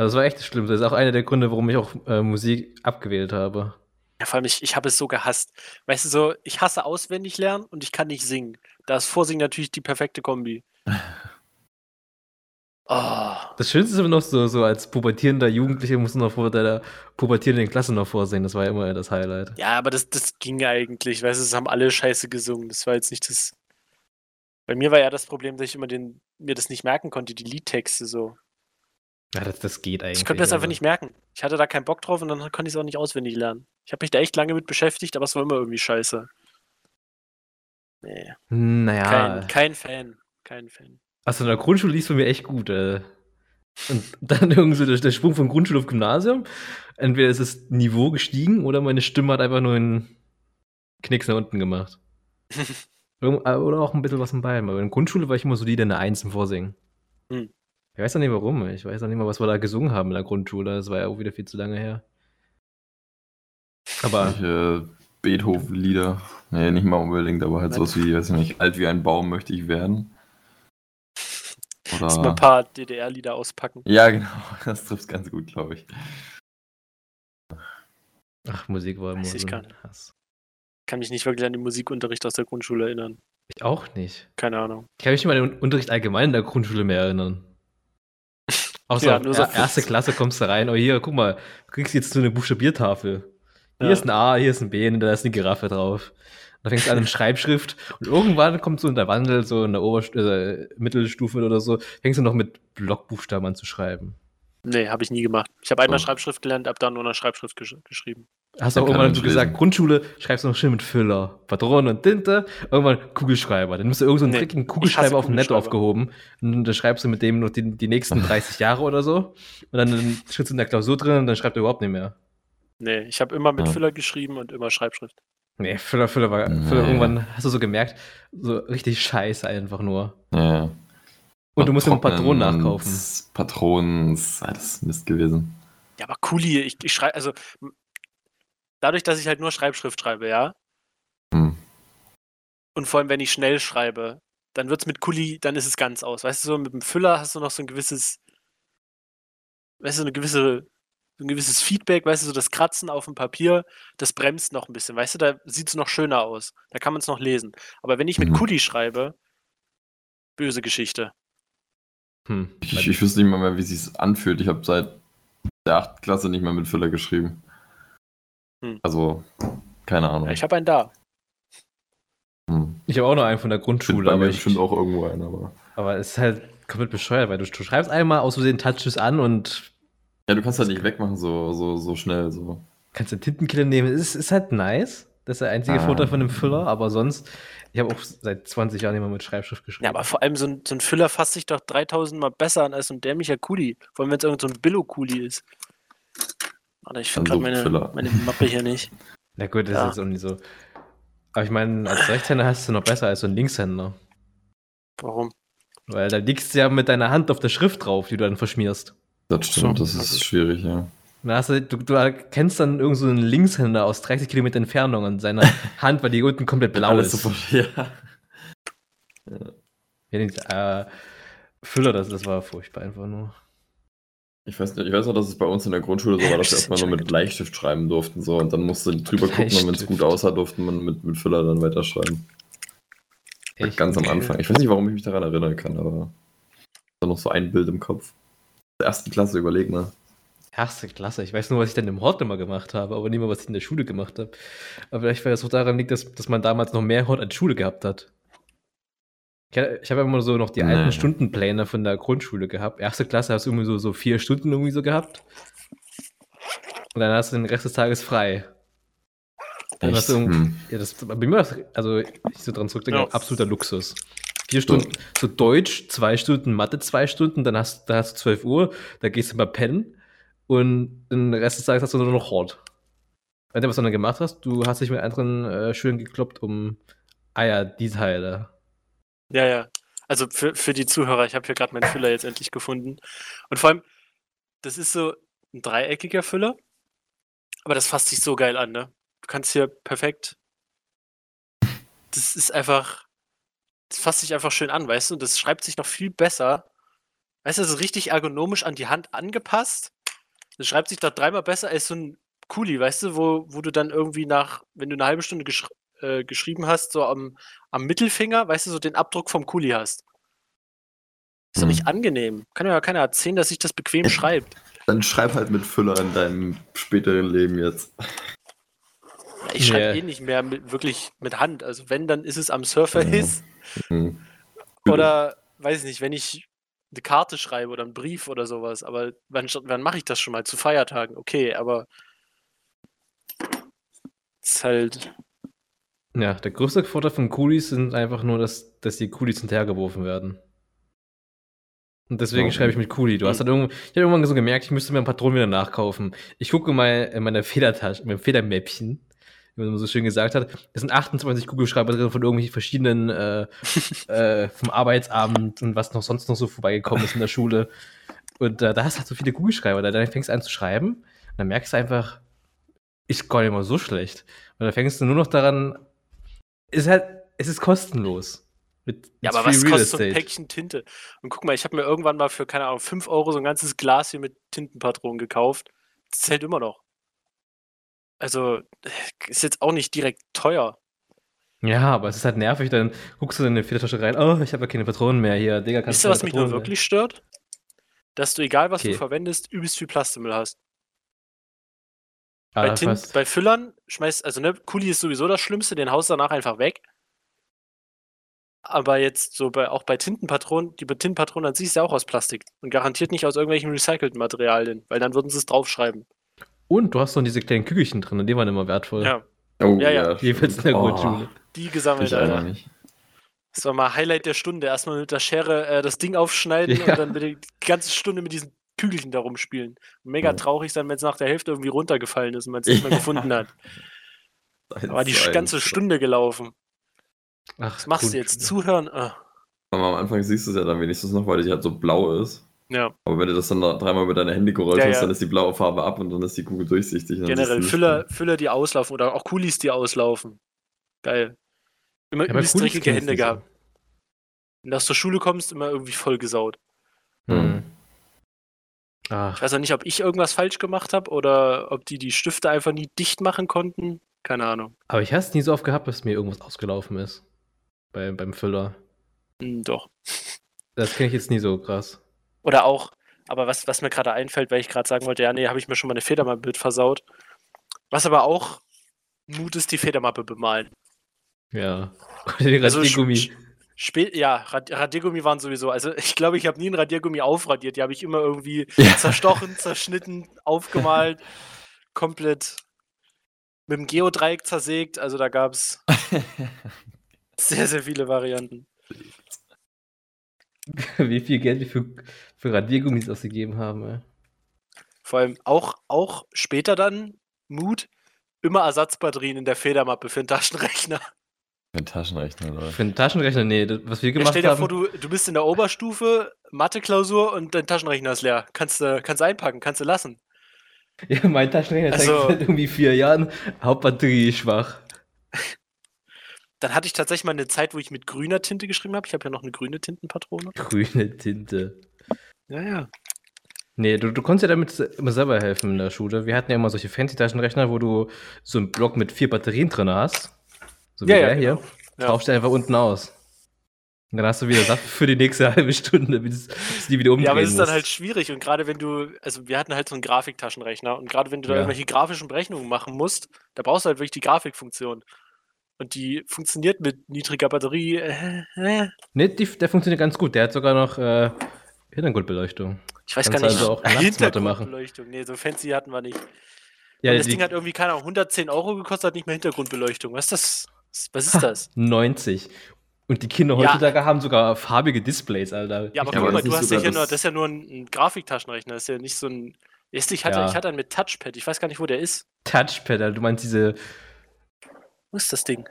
Also das war echt das Schlimmste. Das ist auch einer der Gründe, warum ich auch äh, Musik abgewählt habe. Ja, vor allem, ich, ich habe es so gehasst. Weißt du, so, ich hasse auswendig lernen und ich kann nicht singen. Da ist Vorsingen natürlich die perfekte Kombi. Oh, Das Schönste ist immer noch so, so als pubertierender Jugendlicher musst du noch vor deiner pubertierenden Klasse noch vorsingen. Das war ja immer das Highlight. ja, aber das, das ging eigentlich. Weißt du, es haben alle scheiße gesungen. Das war jetzt nicht das. Bei mir war ja das Problem, dass ich immer den, mir das nicht merken konnte, die Liedtexte so. Ja, das, das geht eigentlich. Ich konnte mir das einfach also. nicht merken. Ich hatte da keinen Bock drauf und dann konnte ich es auch nicht auswendig lernen. Ich habe mich da echt lange mit beschäftigt, aber es war immer irgendwie scheiße. Nee, Naja. kein, kein Fan. Kein Fan. Also in der Grundschule es bei mir echt gut. Äh. Und dann irgendwie so der, der Sprung von Grundschule auf Gymnasium. Entweder ist das Niveau gestiegen oder meine Stimme hat einfach nur einen Knicks nach unten gemacht. Äh, Oder auch ein bisschen was in beiden. Aber in der Grundschule war ich immer solide in der Eins im Vorsingen. Hm. Ich weiß auch nicht warum. Ich weiß auch nicht mal, was wir da gesungen haben in der Grundschule. Das war ja auch wieder viel zu lange her. Aber Solche Beethoven-Lieder. Nee, nicht mal unbedingt, aber halt sowas wie, weiß ich nicht, alt wie ein Baum möchte ich werden. Lass mal ein Oder. paar DDR-Lieder auspacken. Ja, genau, das trifft ganz gut, glaube ich. ach, Musik war immer Weiß ich so ein nicht. Hass. Kann mich nicht wirklich an den Musikunterricht aus der Grundschule erinnern. Ich auch nicht. Keine Ahnung. Ich kann mich nicht mal an den Unterricht allgemein in der Grundschule mehr erinnern. Außer Ja, auf nur so- er- erste Klasse kommst du rein, oh hier, guck mal, du kriegst jetzt so eine Buchstabiertafel. Hier Ja. ist ein A, hier ist ein B und da ist eine Giraffe drauf. Da fängst du an in Schreibschrift und irgendwann kommt so in der Wandel, so in der Oberst äh, Mittelstufe oder so, fängst du noch mit Blockbuchstaben an zu schreiben. Nee, habe ich nie gemacht. Ich habe einmal Oh. Schreibschrift gelernt, ab dann nur noch Schreibschrift gesch geschrieben. Hast Der auch irgendwann so gesagt. Grundschule schreibst du noch schön mit Füller, Patronen und Tinte, irgendwann Kugelschreiber. Dann musst du irgendeinen so Nee, dreckigen Kugelschreiber auf dem Netto aufgehoben. Und dann schreibst du mit dem noch die, die nächsten 30 Jahre oder so. Und dann, dann steht du in der Klausur drin und dann schreibt er überhaupt nicht mehr. Nee, ich habe immer mit Ja. Füller geschrieben und immer Schreibschrift. Nee, Füller, Füller war, Nee. Füller irgendwann hast du so gemerkt, so richtig scheiße einfach nur. Ja. Und du musst immer Patronen nachkaufen. Patronen, ist alles Mist gewesen. Ja, aber Kuli, ich, ich schreibe, also dadurch, dass ich halt nur Schreibschrift schreibe, ja, Hm. und vor allem, wenn ich schnell schreibe, dann wird's mit Kuli, dann ist es ganz aus. Weißt du, so mit dem Füller hast du noch so ein gewisses, weißt du, eine gewisse, so ein gewisses Feedback, weißt du, so das Kratzen auf dem Papier, das bremst noch ein bisschen, weißt du, da sieht's noch schöner aus. Da kann man es noch lesen. Aber wenn ich mit Mhm. Kuli schreibe, böse Geschichte. Hm. Ich, ich wüsste nicht mal mehr, wie es sich anfühlt. Ich habe seit der 8. Klasse nicht mehr mit Füller geschrieben. Hm. Also, keine Ahnung. Ja, ich habe einen da. hm. Ich habe auch noch einen von der Schule, Grundschule, bei aber mir ich, bestimmt auch irgendwo einen, aber. aber es ist halt komplett bescheuert, weil du, du schreibst einmal, aus Versehen touchst es an und Ja, du kannst halt nicht wegmachen, so, so, so schnell. So. kannst den Tintenkiller nehmen. Es ist, ist halt nice. Das ist der einzige Ah. Vorteil von dem Füller, aber sonst, ich habe auch seit 20 Jahren immer mit Schreibschrift geschrieben. Ja, aber vor allem so ein, so ein Füller fasst sich doch 3000 Mal besser an als so ein dämlicher Kuli. Vor allem, wenn es irgend so ein Billo-Kuli ist. Warte, ich finde gerade meine, meine Mappe hier nicht. Na gut, das Ja. ist jetzt auch nicht so. Aber ich meine, als Rechtshänder hast du noch besser als so ein Linkshänder. Warum? Weil da liegst du ja mit deiner Hand auf der Schrift drauf, die du dann verschmierst. Das stimmt, So, das ist also- schwierig, ja. Hast du, du, du erkennst dann irgend so einen Linkshänder aus 30 Kilometer Entfernung an seiner Hand, weil die unten komplett blau Alles ist. super, ja. Ja, den, äh, Füller, das, das war furchtbar einfach nur. Ich weiß nicht, ich weiß noch, dass es bei uns in der Grundschule so war, dass wir erstmal nur mit Bleistift schreiben durften so und dann musste drüber gucken und wenn es gut aussah, durfte man mit, mit Füller dann weiterschreiben. Echt? Ganz am Anfang. Ich weiß nicht, warum ich mich daran erinnern kann, aber da noch so ein Bild im Kopf. Der ersten Klasse, überleg mal. Erste Klasse. Ich weiß nur, was ich dann im Hort immer gemacht habe, aber nicht mehr, was ich in der Schule gemacht habe. Aber vielleicht, weil das auch daran liegt, dass, dass man damals noch mehr Hort als Schule gehabt hat. Ich, ich habe immer so noch die Nee. alten Stundenpläne von der Grundschule gehabt. Erste Klasse hast du irgendwie so, so vier Stunden irgendwie so gehabt. Und dann hast du den Rest des Tages frei. Dann hast du irgendwie- Hm. Ja, das bei mir war das, also ich so dran zurückdenke, Ja. absoluter Luxus. Vier Stunden, so Deutsch, zwei Stunden, Mathe, zwei Stunden, dann hast, dann hast du 12 Uhr, da gehst du mal pennen und den Rest des Tages hast du nur noch Hort. Weißt du, was du dann gemacht hast? Du hast dich mit anderen äh, Schülern gekloppt um Eier, die Teile. Ja, ja. Also für, für die Zuhörer, ich habe hier gerade meinen Füller jetzt endlich gefunden. Und vor allem, das ist so ein dreieckiger Füller, aber das fasst sich so geil an, ne? Du kannst hier perfekt. Das ist einfach. Das fasst sich einfach schön an, weißt du? Und das schreibt sich noch viel besser. Weißt du, das ist richtig ergonomisch an die Hand angepasst. Das schreibt sich doch dreimal besser als so ein Kuli, weißt du, wo, wo du dann irgendwie nach, wenn du eine halbe Stunde geschr äh, geschrieben hast, so am, am Mittelfinger, weißt du, so den Abdruck vom Kuli hast. Ist doch nicht Hm. angenehm. Kann mir ja keiner erzählen, dass sich das bequem Ja. schreibt. Dann schreib halt mit Füller in deinem späteren Leben jetzt. Ich schreibe Ja. eh nicht mehr mit, wirklich mit Hand. Also wenn, dann ist es am Surface Hm. oder weiß ich nicht, wenn ich eine Karte schreibe oder einen Brief oder sowas. Aber wann, wann mache ich das schon mal? Zu Feiertagen, okay, aber ist halt. Ja, der größte Vorteil von Kulis sind einfach nur, dass, dass die Kulis hinterhergeworfen werden. Und deswegen Oh. schreibe ich mit Kuli. Du hast Hm. dann irgendwo, ich habe irgendwann so gemerkt, ich müsste mir ein Patron wieder nachkaufen. Ich gucke mal in meiner Federtasche, in meinem Federmäppchen, wie man so schön gesagt hat. Es sind 28 Kugelschreiber drin von irgendwelchen verschiedenen, äh, äh, vom Arbeitsabend und was noch sonst noch so vorbeigekommen ist in der Schule. Und äh, da hast du halt so viele Kugelschreiber. Da dann fängst du an zu schreiben und dann merkst du einfach, gar nicht mal so schlecht. Und dann fängst du nur noch daran, ist halt, es ist kostenlos. Mit, Ja, aber was Real kostet so ein Estate. Päckchen Tinte? Und guck mal, ich habe mir irgendwann mal für, keine Ahnung, 5 Euro so ein ganzes Glas hier mit Tintenpatronen gekauft. Das zählt immer noch. Also, ist jetzt auch nicht direkt teuer. Ja, aber es ist halt nervig, dann guckst du in die Federtasche rein, oh, ich habe ja keine Patronen mehr hier, Digga, kannst Wisst ihr, keine was mich nur Patronen wirklich stört? Dass du, egal was Okay. du verwendest, übelst viel Plastikmüll hast. Ah, bei, Tint, bei Füllern schmeißt, also ne, Kuli ist sowieso das Schlimmste, den haust du danach einfach weg. Aber jetzt so bei, auch bei Tintenpatronen, die Tintenpatronen an sich ist ja auch aus Plastik und garantiert nicht aus irgendwelchen recycelten Materialien, weil dann würden sie es draufschreiben. Und du hast noch diese kleinen Kügelchen drin, und die waren immer wertvoll. Ja, Oh, Ja, ja. Jedenfalls in der Oh. Grundschule. die Ich gesammelt, Alter. mich. Das war mal Highlight der Stunde. Erstmal mit der Schere äh, das Ding aufschneiden Ja. und dann mit der, die ganze Stunde mit diesen Kügelchen da rumspielen. Mega Ja. traurig sein, wenn es nach der Hälfte irgendwie runtergefallen ist und man es nicht mehr gefunden hat. Da war die ganze eins. Stunde gelaufen. Ach, Was machst du jetzt? Zuhören? Ah, Aber am Anfang siehst du es ja dann wenigstens noch, weil die halt so blau ist. Ja, Aber wenn du das dann da dreimal mit deiner Handy gerollt Ja, hast, ja. dann ist die blaue Farbe ab und dann ist die Kugel durchsichtig. generell Füller. Füller, die auslaufen oder auch Kulis, die auslaufen. Geil. Immer Ja, dreckige Hände gehabt. Wenn du aus der Schule kommst, immer irgendwie vollgesaut. Hm. Ich Ach, weiß auch nicht, ob ich irgendwas falsch gemacht habe oder ob die die Stifte einfach nie dicht machen konnten. Keine Ahnung. aber ich habe es nie so oft gehabt, dass mir irgendwas ausgelaufen ist. Bei, beim Füller. Hm, doch. Das kenne ich jetzt nie so krass. Oder auch, aber was, was mir gerade einfällt, weil ich gerade sagen wollte, ja, nee, habe ich mir schon mal eine Federmappe mit versaut. Was aber auch Mut ist, die Federmappe bemalen. Ja. Den Also Radiergummi. sch- Spä ja, Rad Radiergummi waren sowieso. Also ich glaube, ich habe nie ein Radiergummi aufradiert. Die habe ich immer irgendwie Ja. zerstochen, zerschnitten, aufgemalt. Komplett mit dem Geodreieck zersägt. Also da gab es sehr, sehr viele Varianten. Wie viel Geld wir für, für Radiergummis ausgegeben haben, ey. Vor allem auch, auch später dann, Mut, immer Ersatzbatterien in der Federmappe für den Taschenrechner. Ein Taschenrechner, Leute. Für einen Taschenrechner, nee, das, was wir Ja, gemacht stell dir haben. vor, du, du bist in der Oberstufe, Mathe-Klausur und dein Taschenrechner ist leer. Kannst du kannst einpacken, kannst du lassen. Ja, mein Taschenrechner zeigt Also- seit irgendwie vier Jahren Hauptbatterie schwach. Dann hatte ich tatsächlich mal eine Zeit, wo ich mit grüner Tinte geschrieben habe. Ich habe ja noch eine grüne Tintenpatrone. Grüne Tinte. Ja, ja. Nee, du, du konntest ja damit immer selber helfen in der Schule. Wir hatten ja immer solche Fancy-Taschenrechner, wo du so einen Block mit vier Batterien drin hast. So wie Ja, der ja, hier. genau. Ja. Tauscht einfach unten aus. Und dann hast du wieder Saft für die nächste halbe Stunde, bis, bis die wieder umdrehen Ja, aber es ist dann halt schwierig und gerade wenn du, also wir hatten halt so einen Grafiktaschenrechner und gerade wenn du da Ja. irgendwelche grafischen Berechnungen machen musst, da brauchst du halt wirklich die Grafikfunktion. Und die funktioniert mit niedriger Batterie. Äh, äh. Nee, die, der funktioniert ganz gut. Der hat sogar noch äh, Hintergrundbeleuchtung. Ich weiß Kannst gar nicht. also auch. Hintergrundbeleuchtung. Nee, so fancy hatten wir nicht. Ja, das die, Ding hat irgendwie, keine Ahnung, 110 Euro gekostet, hat nicht mehr Hintergrundbeleuchtung. Was ist das? Was ist das? 90. Und die Kinder Ja. heutzutage haben sogar farbige Displays, Alter. Ja, aber Ja, guck mal, das du ist hast ja hier nur, das- ist ja nur ein, ein Grafiktaschenrechner, das ist ja nicht so ein. Ist, ich, hatte, Ja. ich hatte einen mit Touchpad, ich weiß gar nicht, wo der ist. Touchpad, Alter. Du meinst diese. Wo ist das Ding?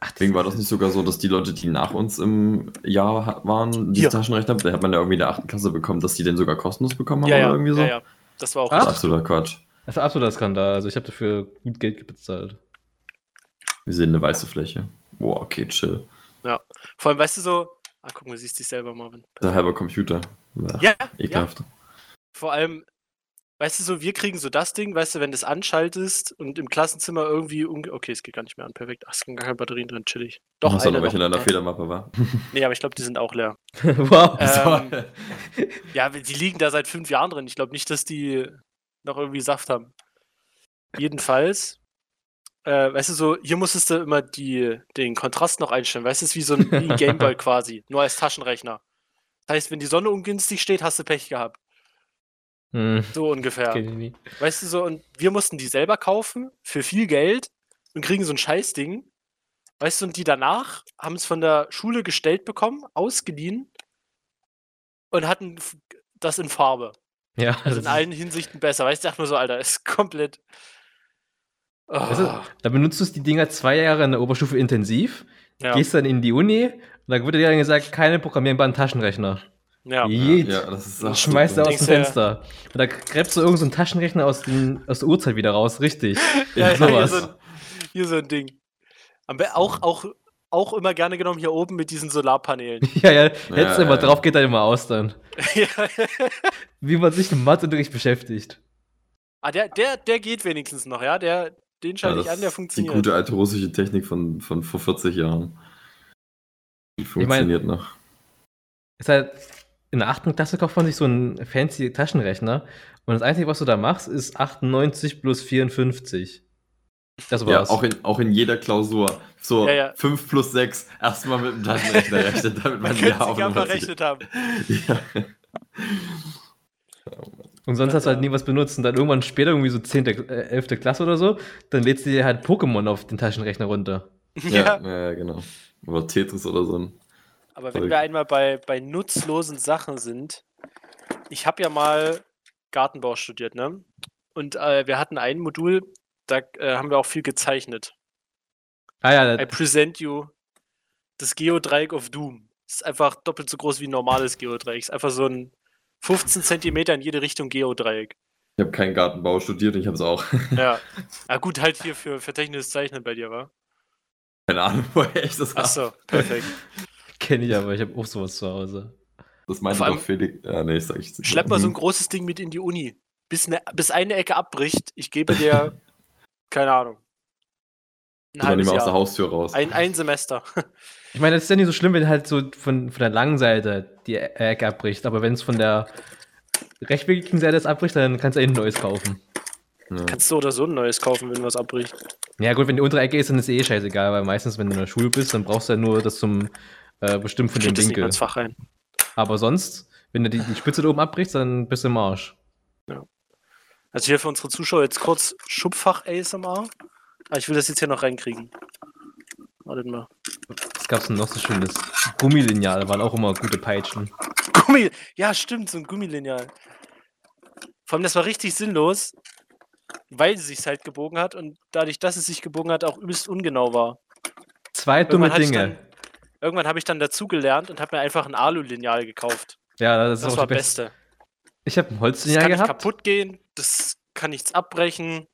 Ach, Deswegen war das nicht sogar so, dass die Leute, die nach uns im Jahr waren, diese Hier. Taschenrechner, da hat man ja irgendwie in der 8. Klasse bekommen, dass die den sogar kostenlos bekommen haben Ja, ja, oder irgendwie so. ja, ja. Das war auch Ach. Das ist absoluter Quatsch. Das ist ein absoluter Skandal. Also ich habe dafür gut Geld bezahlt. Wir sehen eine weiße Fläche. Boah, okay, chill. Vor allem, weißt du so. Ah, guck mal, siehst dich selber, Marvin. Der halbe Computer. Ach, Ja, ja. Ekelhaft. Vor allem, weißt du so, wir kriegen so das Ding, weißt du, wenn du es anschaltest und im Klassenzimmer irgendwie. Okay, es geht gar nicht mehr an, perfekt. Ach, es sind gar keine Batterien drin, chillig. Doch, du eine noch welche in noch. deiner Federmappe war? Nee, aber ich glaube, die sind auch leer. wow. Ähm, Ja, die liegen da seit fünf Jahren drin. Ich glaube nicht, dass die noch irgendwie Saft haben. Jedenfalls, äh, weißt du, so, hier musstest du immer die, den Kontrast noch einstellen. Weißt du, es ist wie so ein Gameboy quasi, nur als Taschenrechner. Das heißt, wenn die Sonne ungünstig steht, hast du Pech gehabt. Hm, So ungefähr. Weißt du so, und wir mussten die selber kaufen für viel Geld und kriegen so ein Scheißding. Weißt du, und die danach haben es von der Schule gestellt bekommen, ausgeliehen und hatten das in Farbe. Ja, Also in allen Hinsichten besser. Weißt du, ich dachte mir so, Alter, ist komplett. Oh, Weißt du, da benutzt du die Dinger zwei Jahre in der Oberstufe intensiv, ja, gehst dann in die Uni und dann wird dir dann gesagt, keine programmierbaren Taschenrechner. Ja. Jeet. Ja, das ist Und ach, schmeißt er aus dem ja- Fenster. Und da gräbst du irgendeinen so einen Taschenrechner aus, den, aus der Uhrzeit wieder raus, richtig. Ja, ja, hier, sowas. so ein, hier so ein Ding. Auch, auch, auch immer gerne genommen hier oben mit diesen Solarpanelen. Ja, ja, Ja, immer ja. drauf, geht dann immer aus dann. Wie man sich im Matheunterricht beschäftigt. Ah, der, der, der geht wenigstens noch, ja. Der, den Ja, schalte ich das an, der ist die funktioniert. gute alte russische Technik von, von vor 40 Jahren. Die mein- funktioniert noch. Ist halt, in der achten Klasse kauft man sich so einen fancy Taschenrechner und das Einzige, was du da machst, ist 98 plus 54. Das Ja, war's. auch in, auch in jeder Klausur. So Ja, ja. 5 plus 6 erstmal mit dem Taschenrechner rechnen, damit man Man die könnte auf sich ja Nummer zieht. verrechnet haben. Ja. und sonst hast du halt nie was benutzt. Und dann irgendwann später, irgendwie so 10., äh, 11. Klasse oder so, dann lädst du dir halt Pokémon auf den Taschenrechner runter. Ja, ja, genau. Oder Tetris oder so. ein- Aber wenn wir einmal bei, bei nutzlosen Sachen sind, ich habe ja mal Gartenbau studiert, ne? Und äh, wir hatten ein Modul, da äh, haben wir auch viel gezeichnet. Ah ja, I present you das Geodreieck of Doom. Das ist einfach doppelt so groß wie ein normales Geodreieck. Ist einfach so ein 15 Zentimeter in jede Richtung Geodreieck. Ich habe keinen Gartenbau studiert, ich habe es auch. Ja. Ah, gut, halt hier für, für technisches Zeichnen bei dir, wa? Keine Ahnung, woher ich das habe. Achso, perfekt. kenne ich aber, ich habe auch sowas zu Hause. Das meinte doch Felix. Ja, nee, sag ich jetzt nicht. Schlepp mal so ein Hm. großes Ding mit in die Uni. Bis, ne, bis eine Ecke abbricht, ich gebe dir, keine Ahnung. Ein nicht mehr aus der. Haustür raus. Ein, ein Semester. Ich meine, das ist ja nicht so schlimm, wenn halt so von, von der langen Seite die E- Ecke abbricht, aber wenn es von der rechtwinkligen Seite das abbricht, dann kannst du eh ein neues kaufen. Ja. Kannst du oder so ein neues kaufen, wenn was abbricht. Ja gut, wenn die untere Ecke ist, dann ist eh scheißegal, weil meistens, wenn du in der Schule bist, dann brauchst du ja nur das zum äh, Bestimmen von dem Winkel. ins Fach rein. Aber sonst, wenn du die, die Spitze da oben abbrichst, dann bist du im Arsch. Also hier für unsere Zuschauer jetzt kurz Schubfach ASMR. Aber ich will das jetzt hier noch reinkriegen. Wartet mal. Was gab's denn noch so schönes? Gummilineal waren auch immer gute Peitschen. Gummi. Ja, stimmt, so ein Gummilineal. Vor allem, das war richtig sinnlos, weil sie sich halt gebogen hat und dadurch, dass es sich gebogen hat, auch übelst ungenau war. Zwei dumme ich Dinge. Irgendwann habe ich dann dazugelernt und habe mir einfach ein Alu-Lineal gekauft. ja, das ist Das war das das Beste. Ich habe ein Das Holzlineal kann nicht gehabt. kaputt gehen, das kann nichts abbrechen.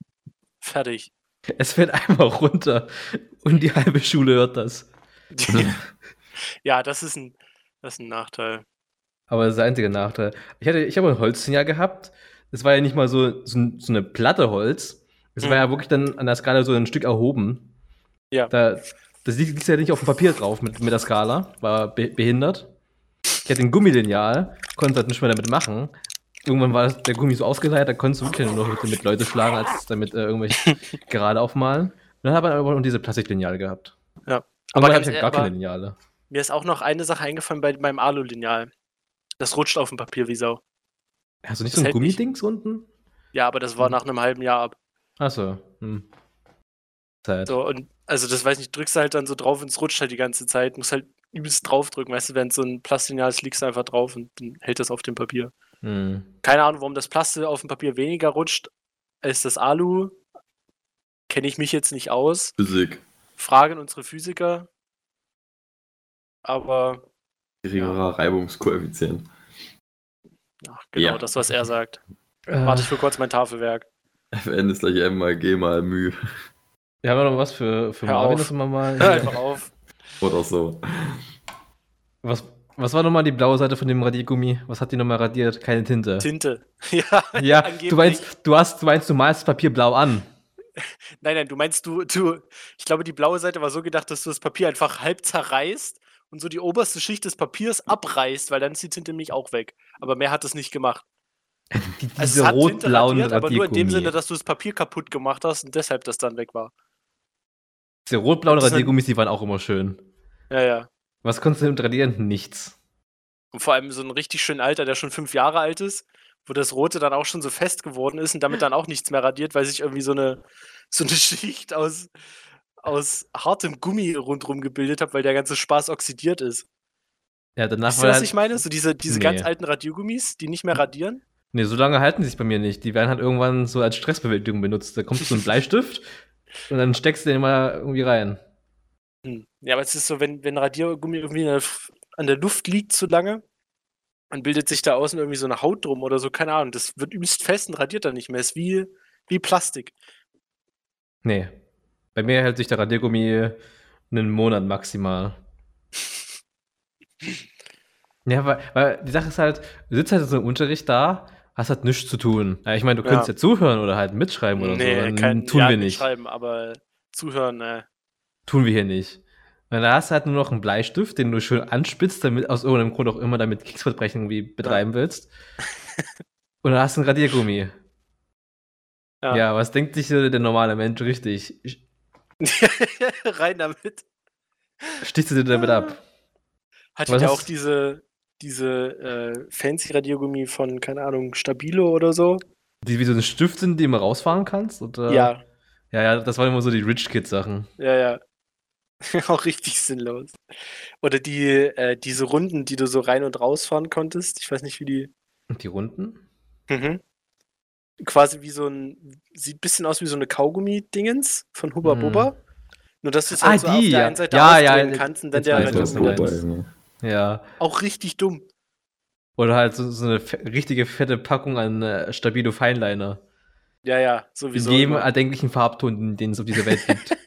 Fertig. Es fällt einfach runter und die halbe Schule hört das. ja, das ist ein, das ist ein Nachteil. Aber das ist der einzige Nachteil. Ich, hatte, ich habe ein Holzlineal gehabt. Das war ja nicht mal so, so, so eine Platte Holz. Es war Mhm. ja wirklich dann an der Skala so ein Stück erhoben. Ja. Da, das liegt, liegt ja nicht auf dem Papier drauf mit, mit der Skala. War be behindert. Ich hatte ein Gummilineal, konnte halt nicht mehr damit machen. Irgendwann war das, der Gummi so ausgeleiert, da konntest du wirklich nur noch damit Leute schlagen, als damit äh, irgendwelche gerade aufmalen. Und dann habe ich aber noch diese Plastiklineale gehabt. Ja. Aber habe ich ja ehr- gar keine Lineale. Mir ist auch noch eine Sache eingefallen bei meinem Alu-Lineal. Das rutscht auf dem Papier wie Sau. Hast du nicht das so ein. Gummidings unten? Ja, aber das war Hm. nach einem halben Jahr ab. Achso. Hm. Zeit. So, und also das weiß nicht, drückst du halt dann so drauf und es rutscht halt die ganze Zeit. Musst halt übelst draufdrücken, weißt du, wenn so ein Plastiklineal ist, liegst du einfach drauf und dann hält das auf dem Papier. Hm. Keine Ahnung, warum das Plastik auf dem Papier weniger rutscht als das Alu. Kenne ich mich jetzt nicht aus. Physik. Fragen unsere Physiker. Aber, Geringerer Reibungskoeffizient. ach, genau, Ja. das, was er sagt. Äh, Warte ich für kurz mein Tafelwerk. Fn ist gleich M mal G mal Mühe. Wir haben ja noch was für, für Hör Marvin, auf. wir mal. Hör einfach auf. Oder so. was, was war nochmal die blaue Seite von dem Radiergummi? Was hat die nochmal radiert? Keine Tinte. Tinte. Ja, ja, du meinst, du hast, du meinst, du malst das Papier blau an. Nein, nein, du meinst, du, du, ich glaube, die blaue Seite war so gedacht, dass du das Papier einfach halb zerreißt und so die oberste Schicht des Papiers abreißt, weil dann ist die Tinte nämlich auch weg. Aber mehr hat es nicht gemacht. Die, Also diese es hat Tinte rot-blauen radiert, aber nur in dem Sinne, dass du das Papier kaputt gemacht hast und deshalb das dann weg war. Diese rot-blauen Radiergummis, die waren auch immer schön. Ja, ja. Was konntest du damit radieren? Nichts. Und vor allem so ein richtig schön alter, der schon fünf Jahre alt ist, wo das Rote dann auch schon so fest geworden ist und damit dann auch nichts mehr radiert, weil sich irgendwie so eine, so eine Schicht aus, aus hartem Gummi rundherum gebildet hat, weil der ganze Spaß oxidiert ist. Ja, danach ihr, war was halt, ich meine? So diese, diese ganz Nee. alten Radiergummis, die nicht mehr radieren. Nee, so lange halten sie sich bei mir nicht. Die werden halt irgendwann so als Stressbewältigung benutzt. Da kommt so ein Bleistift und dann steckst du den mal irgendwie rein. Hm. Ja, aber es ist so, wenn, wenn Radiergummi irgendwie in der, an der Luft liegt zu lange, dann bildet sich da außen irgendwie so eine Haut drum oder so, keine Ahnung. Das wird übelst fest und radiert dann nicht mehr. Ist wie, wie Plastik. Nee. Bei mir hält sich der Radiergummi einen Monat maximal. Ja, weil, weil die Sache ist halt, du sitzt halt so im Unterricht da, hast halt nichts zu tun. Ja, ich meine, du Ja. könntest ja zuhören oder halt mitschreiben oder so. Dann kein, tun ja, wir nicht. Schreiben, aber zuhören, äh. Tun wir hier nicht. Weil da hast du halt nur noch einen Bleistift, den du schön anspitzt, damit aus irgendeinem Grund auch immer damit Kriegsverbrechen irgendwie betreiben willst. Und dann hast du einen Radiergummi. Ja. Ja. was denkt sich der normale Mensch richtig? Rein damit. Stichst du dir damit ab? Hatte Was ja hast- auch diese, diese äh, fancy Radiergummi von, keine Ahnung, Stabilo oder so. Die wie so ein Stift sind, die immer rausfahren kannst? Oder? Ja, Ja, ja, das waren immer so die Rich Kid-Sachen. ja, ja. auch richtig sinnlos. Oder die, äh, diese Runden, die du so rein und rausfahren konntest. Ich weiß nicht, wie die. Die Runden? Mhm. Quasi wie so ein. Sieht ein bisschen aus wie so eine Kaugummi-Dingens von Huba Mhm. Buba. Nur, dass du es Ah, halt so auf die, der ja. einen Seite Ja, ja, kannst und dann der Radiergummi? Ja. Auch richtig dumm. Oder halt so, so eine richtige fette Packung an äh, Stabilo Feinliner. Ja, ja, In sowieso. jedem immer. erdenklichen Farbton, den es auf dieser Welt gibt.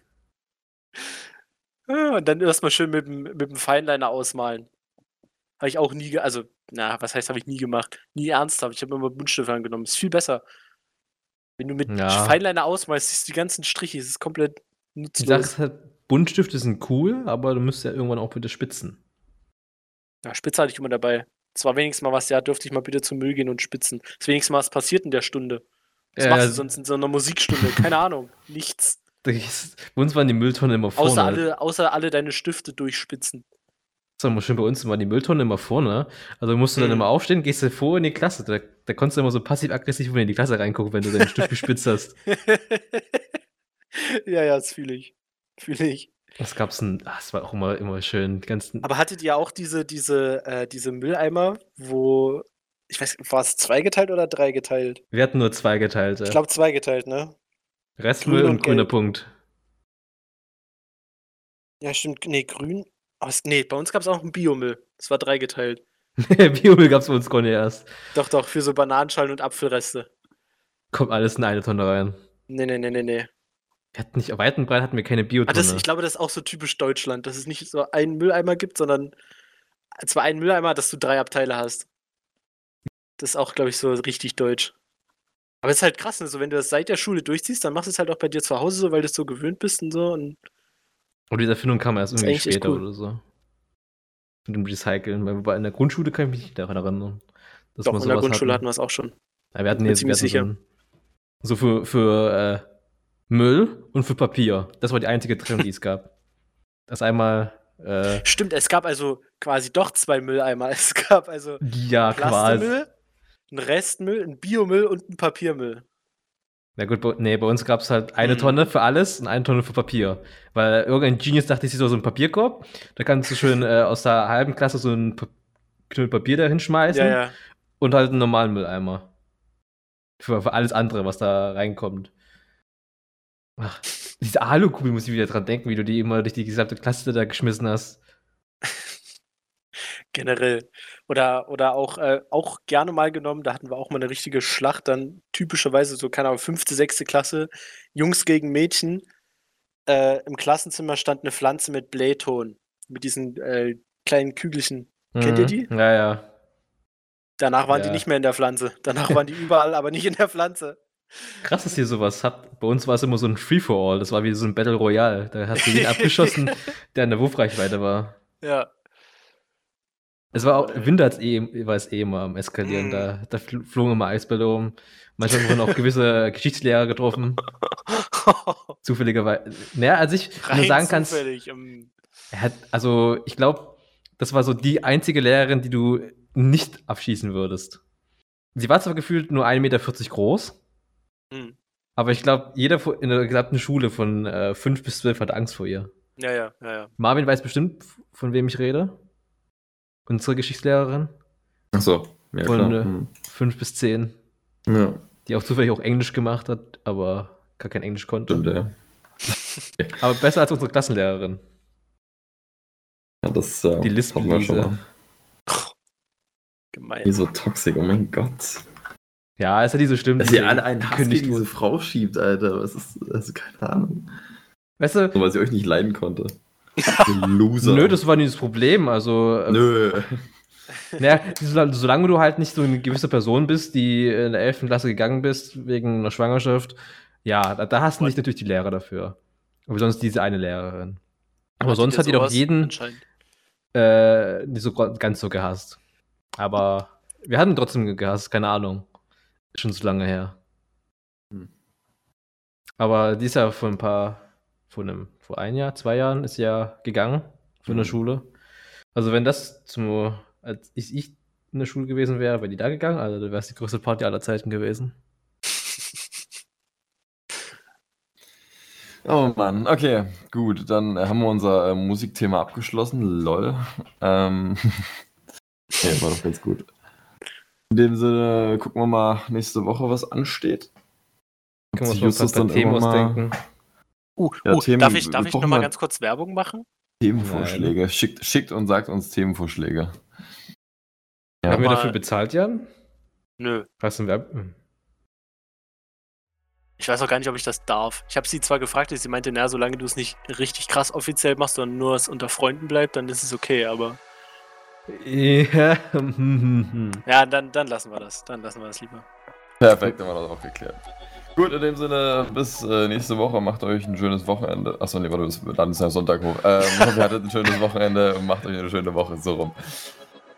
Ah, Und dann erstmal schön mit dem, mit dem Feinliner ausmalen. Habe ich auch nie, also, na, was heißt, habe ich nie gemacht? Nie ernsthaft. Ich habe immer Buntstifte angenommen. Ist viel besser. Wenn du mit Ja. Feinliner ausmalst, siehst du die ganzen Striche. Es ist komplett nutzlos. ist halt, Buntstifte sind cool, aber du müsst ja irgendwann auch bitte spitzen. Ja, Spitze hatte ich immer dabei. Das war wenigstens mal was, ja, dürfte ich mal bitte zum Müll gehen und spitzen. Das ist wenigstens mal was passiert in der Stunde. Was Ja, machst du also- sonst in so einer Musikstunde? Keine Ahnung. Nichts. Das Bei uns waren die Mülltonnen immer vorne. Außer alle, außer alle deine Stifte durchspitzen. Das war schön bei uns waren die Mülltonnen immer vorne. Also musst du dann Mhm. immer aufstehen, gehst du vor in die Klasse. Da, da konntest du immer so passiv-aggressiv in die Klasse reingucken, wenn du deinen Stift gespitzt hast. ja, ja, das fühle ich. Fühle ich. Was gab's denn? Ach, es war auch immer, immer schön. Die ganzen, Aber hattet ihr auch diese, diese, äh, diese Mülleimer, wo, ich weiß, war es zweigeteilt oder dreigeteilt? wir hatten nur zwei geteilte. Ich glaube zweigeteilt, ne? Restmüll grün und, und grüner. Punkt. Ja, stimmt. Nee, grün. Es, nee, bei uns gab es auch einen Biomüll. Das war dreigeteilt. Biomüll gab's bei uns gar nicht erst. Doch, doch, für so Bananenschalen und Apfelreste. Kommt alles in eine Tonne rein. Nee, nee, nee, nee, nee. Wir hatten nicht, weit und breit hatten wir keine Ah, Biotonne. das, ich glaube, das ist auch so typisch Deutschland, dass es nicht so einen Mülleimer gibt, sondern zwar einen Mülleimer, dass du drei Abteile hast. Das ist auch, glaube ich, so richtig deutsch. Aber es ist halt krass, ne? so, wenn du das seit der Schule durchziehst, dann machst du es halt auch bei dir zu Hause so, weil du es so gewöhnt bist und so. Und Und diese Erfindung kam erst irgendwie später cool. oder so. Mit dem Recyceln. Weil bei in der Grundschule kann ich mich nicht daran erinnern. Dass doch, in der Grundschule hatten hatten. wir es auch schon. Ja, wir hatten jetzt hatten So, so für, für äh, Müll und für Papier. Das war die einzige Trennung, die es gab. Das einmal, äh, Stimmt, es gab also quasi doch zwei Mülleimer. Es gab also ja, quasi. Plastikmüll, einen Restmüll, einen Biomüll und einen Papiermüll. Na gut, bei, nee, bei uns gab es halt eine Mhm. Tonne für alles und eine Tonne für Papier. Weil irgendein Genius dachte, ich sehe so einen Papierkorb. Da kannst du schön äh, aus der halben Klasse so ein Pa- Knüll Papier da hinschmeißen. Ja, ja. Und halt einen normalen Mülleimer. Für, für alles andere, was da reinkommt. Ach, diese Alukugel muss ich wieder dran denken, wie du die immer durch die gesamte Klasse da geschmissen hast. Generell. Oder, oder auch, äh, auch gerne mal genommen, da hatten wir auch mal eine richtige Schlacht, dann typischerweise so, keine Ahnung, fünfte, sechste Klasse, Jungs gegen Mädchen. Äh, Im Klassenzimmer stand eine Pflanze mit Blähton, mit diesen äh, kleinen Kügelchen. Kennt ihr Mhm. die? Ja, ja. Danach waren die Ja. nicht mehr in der Pflanze. Danach waren die überall, aber nicht in der Pflanze. Krass, dass ihr sowas habt. Bei uns war es immer so ein Free-for-All. Das war wie so ein Battle Royale. Da hast du jeden abgeschossen, der in der Wurfreichweite war. Ja. Es war auch. Winter eh, war es eh immer am Eskalieren. Mm. Da, da fl- flogen immer Eisbälle um. Manchmal wurden auch gewisse Geschichtslehrer getroffen. Zufälligerweise. Naja, als ich nur Rein sagen kannst, hat, also ich glaube, das war so die einzige Lehrerin, die du nicht abschießen würdest. Sie war zwar gefühlt nur 1,40 Meter groß, hm. aber ich glaube, jeder in der gesamten Schule von äh, 5 bis 12 hat Angst vor ihr. Ja, ja, ja, ja. Marvin weiß bestimmt, von wem ich rede. Unsere Geschichtslehrerin. Achso, ja Von, klar. Hm. 5 bis 10. Ja, Die auch zufällig auch Englisch gemacht hat, aber gar kein Englisch konnte. stimmt, ja. Aber besser als unsere Klassenlehrerin. ja das äh, Die Lispen- hatten wir schon Lise. mal. Gemein. Die so toxisch, oh mein Gott. Ja, ist ja so schlimm. Dass die- ihr alle einen Hass kündigt gegen diese wurde. Frau schiebt, Alter. Was ist, also keine Ahnung. Weißt du, Nur weil sie euch nicht leiden konnte. Loser. nö, das war nicht das Problem. Also, äh, Nö. Naja, sol- solange du halt nicht so eine gewisse Person bist, die in der 11. Klasse gegangen bist, wegen einer Schwangerschaft, ja, da, da hast du nicht natürlich die Lehrer dafür. Aber sonst diese eine Lehrerin. Aber sonst hat die doch jeden äh, nicht so ganz so gehasst. Aber wir hatten trotzdem gehasst, keine Ahnung. Schon so lange her. Hm. Aber die ist ja vor ein paar, vor einem, vor ein Jahr, zwei Jahren ist ja gegangen von der Mhm. Schule. Also wenn das zum, als ich, ich in der Schule gewesen wäre, wäre die da gegangen, also da wäre es die größte Party aller Zeiten gewesen. Oh Mann, okay, gut, dann haben wir unser äh, Musikthema abgeschlossen. Lol. Ähm, ja, war doch ganz gut. In dem Sinne, gucken wir mal nächste Woche, was ansteht. Können wir Sich uns noch ein paar, Themen ausdenken. Uh, Ja, uh, Themen- darf ich, darf ich nochmal mal- ganz kurz Werbung machen? Themenvorschläge. Schickt, schickt und sagt uns Themenvorschläge. Ja, Haben wir dafür bezahlt, Jan? Nö. Hast du ein Werb hm. Ich weiß auch gar nicht, ob ich das darf. Ich habe sie zwar gefragt, sie meinte, na, solange du es nicht richtig krass offiziell machst, sondern nur es unter Freunden bleibt, dann ist es okay, aber Ja, ja, dann, dann lassen wir das. Dann lassen wir das lieber. Perfekt, haben wir das auch geklärt. Gut, in dem Sinne, bis äh, nächste Woche. Macht euch ein schönes Wochenende. Achso, nee, warte, dann ist ja Sonntag hoch. Ähm, ich hoffe, ihr hattet ein schönes Wochenende und macht euch eine schöne Woche. So rum.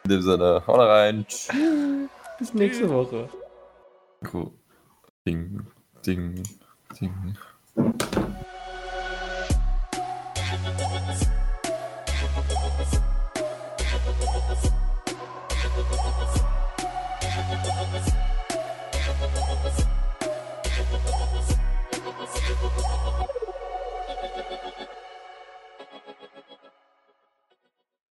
In dem Sinne, haut rein. Tschüss. Bis nächste Woche. Cool. Ding, ding, ding.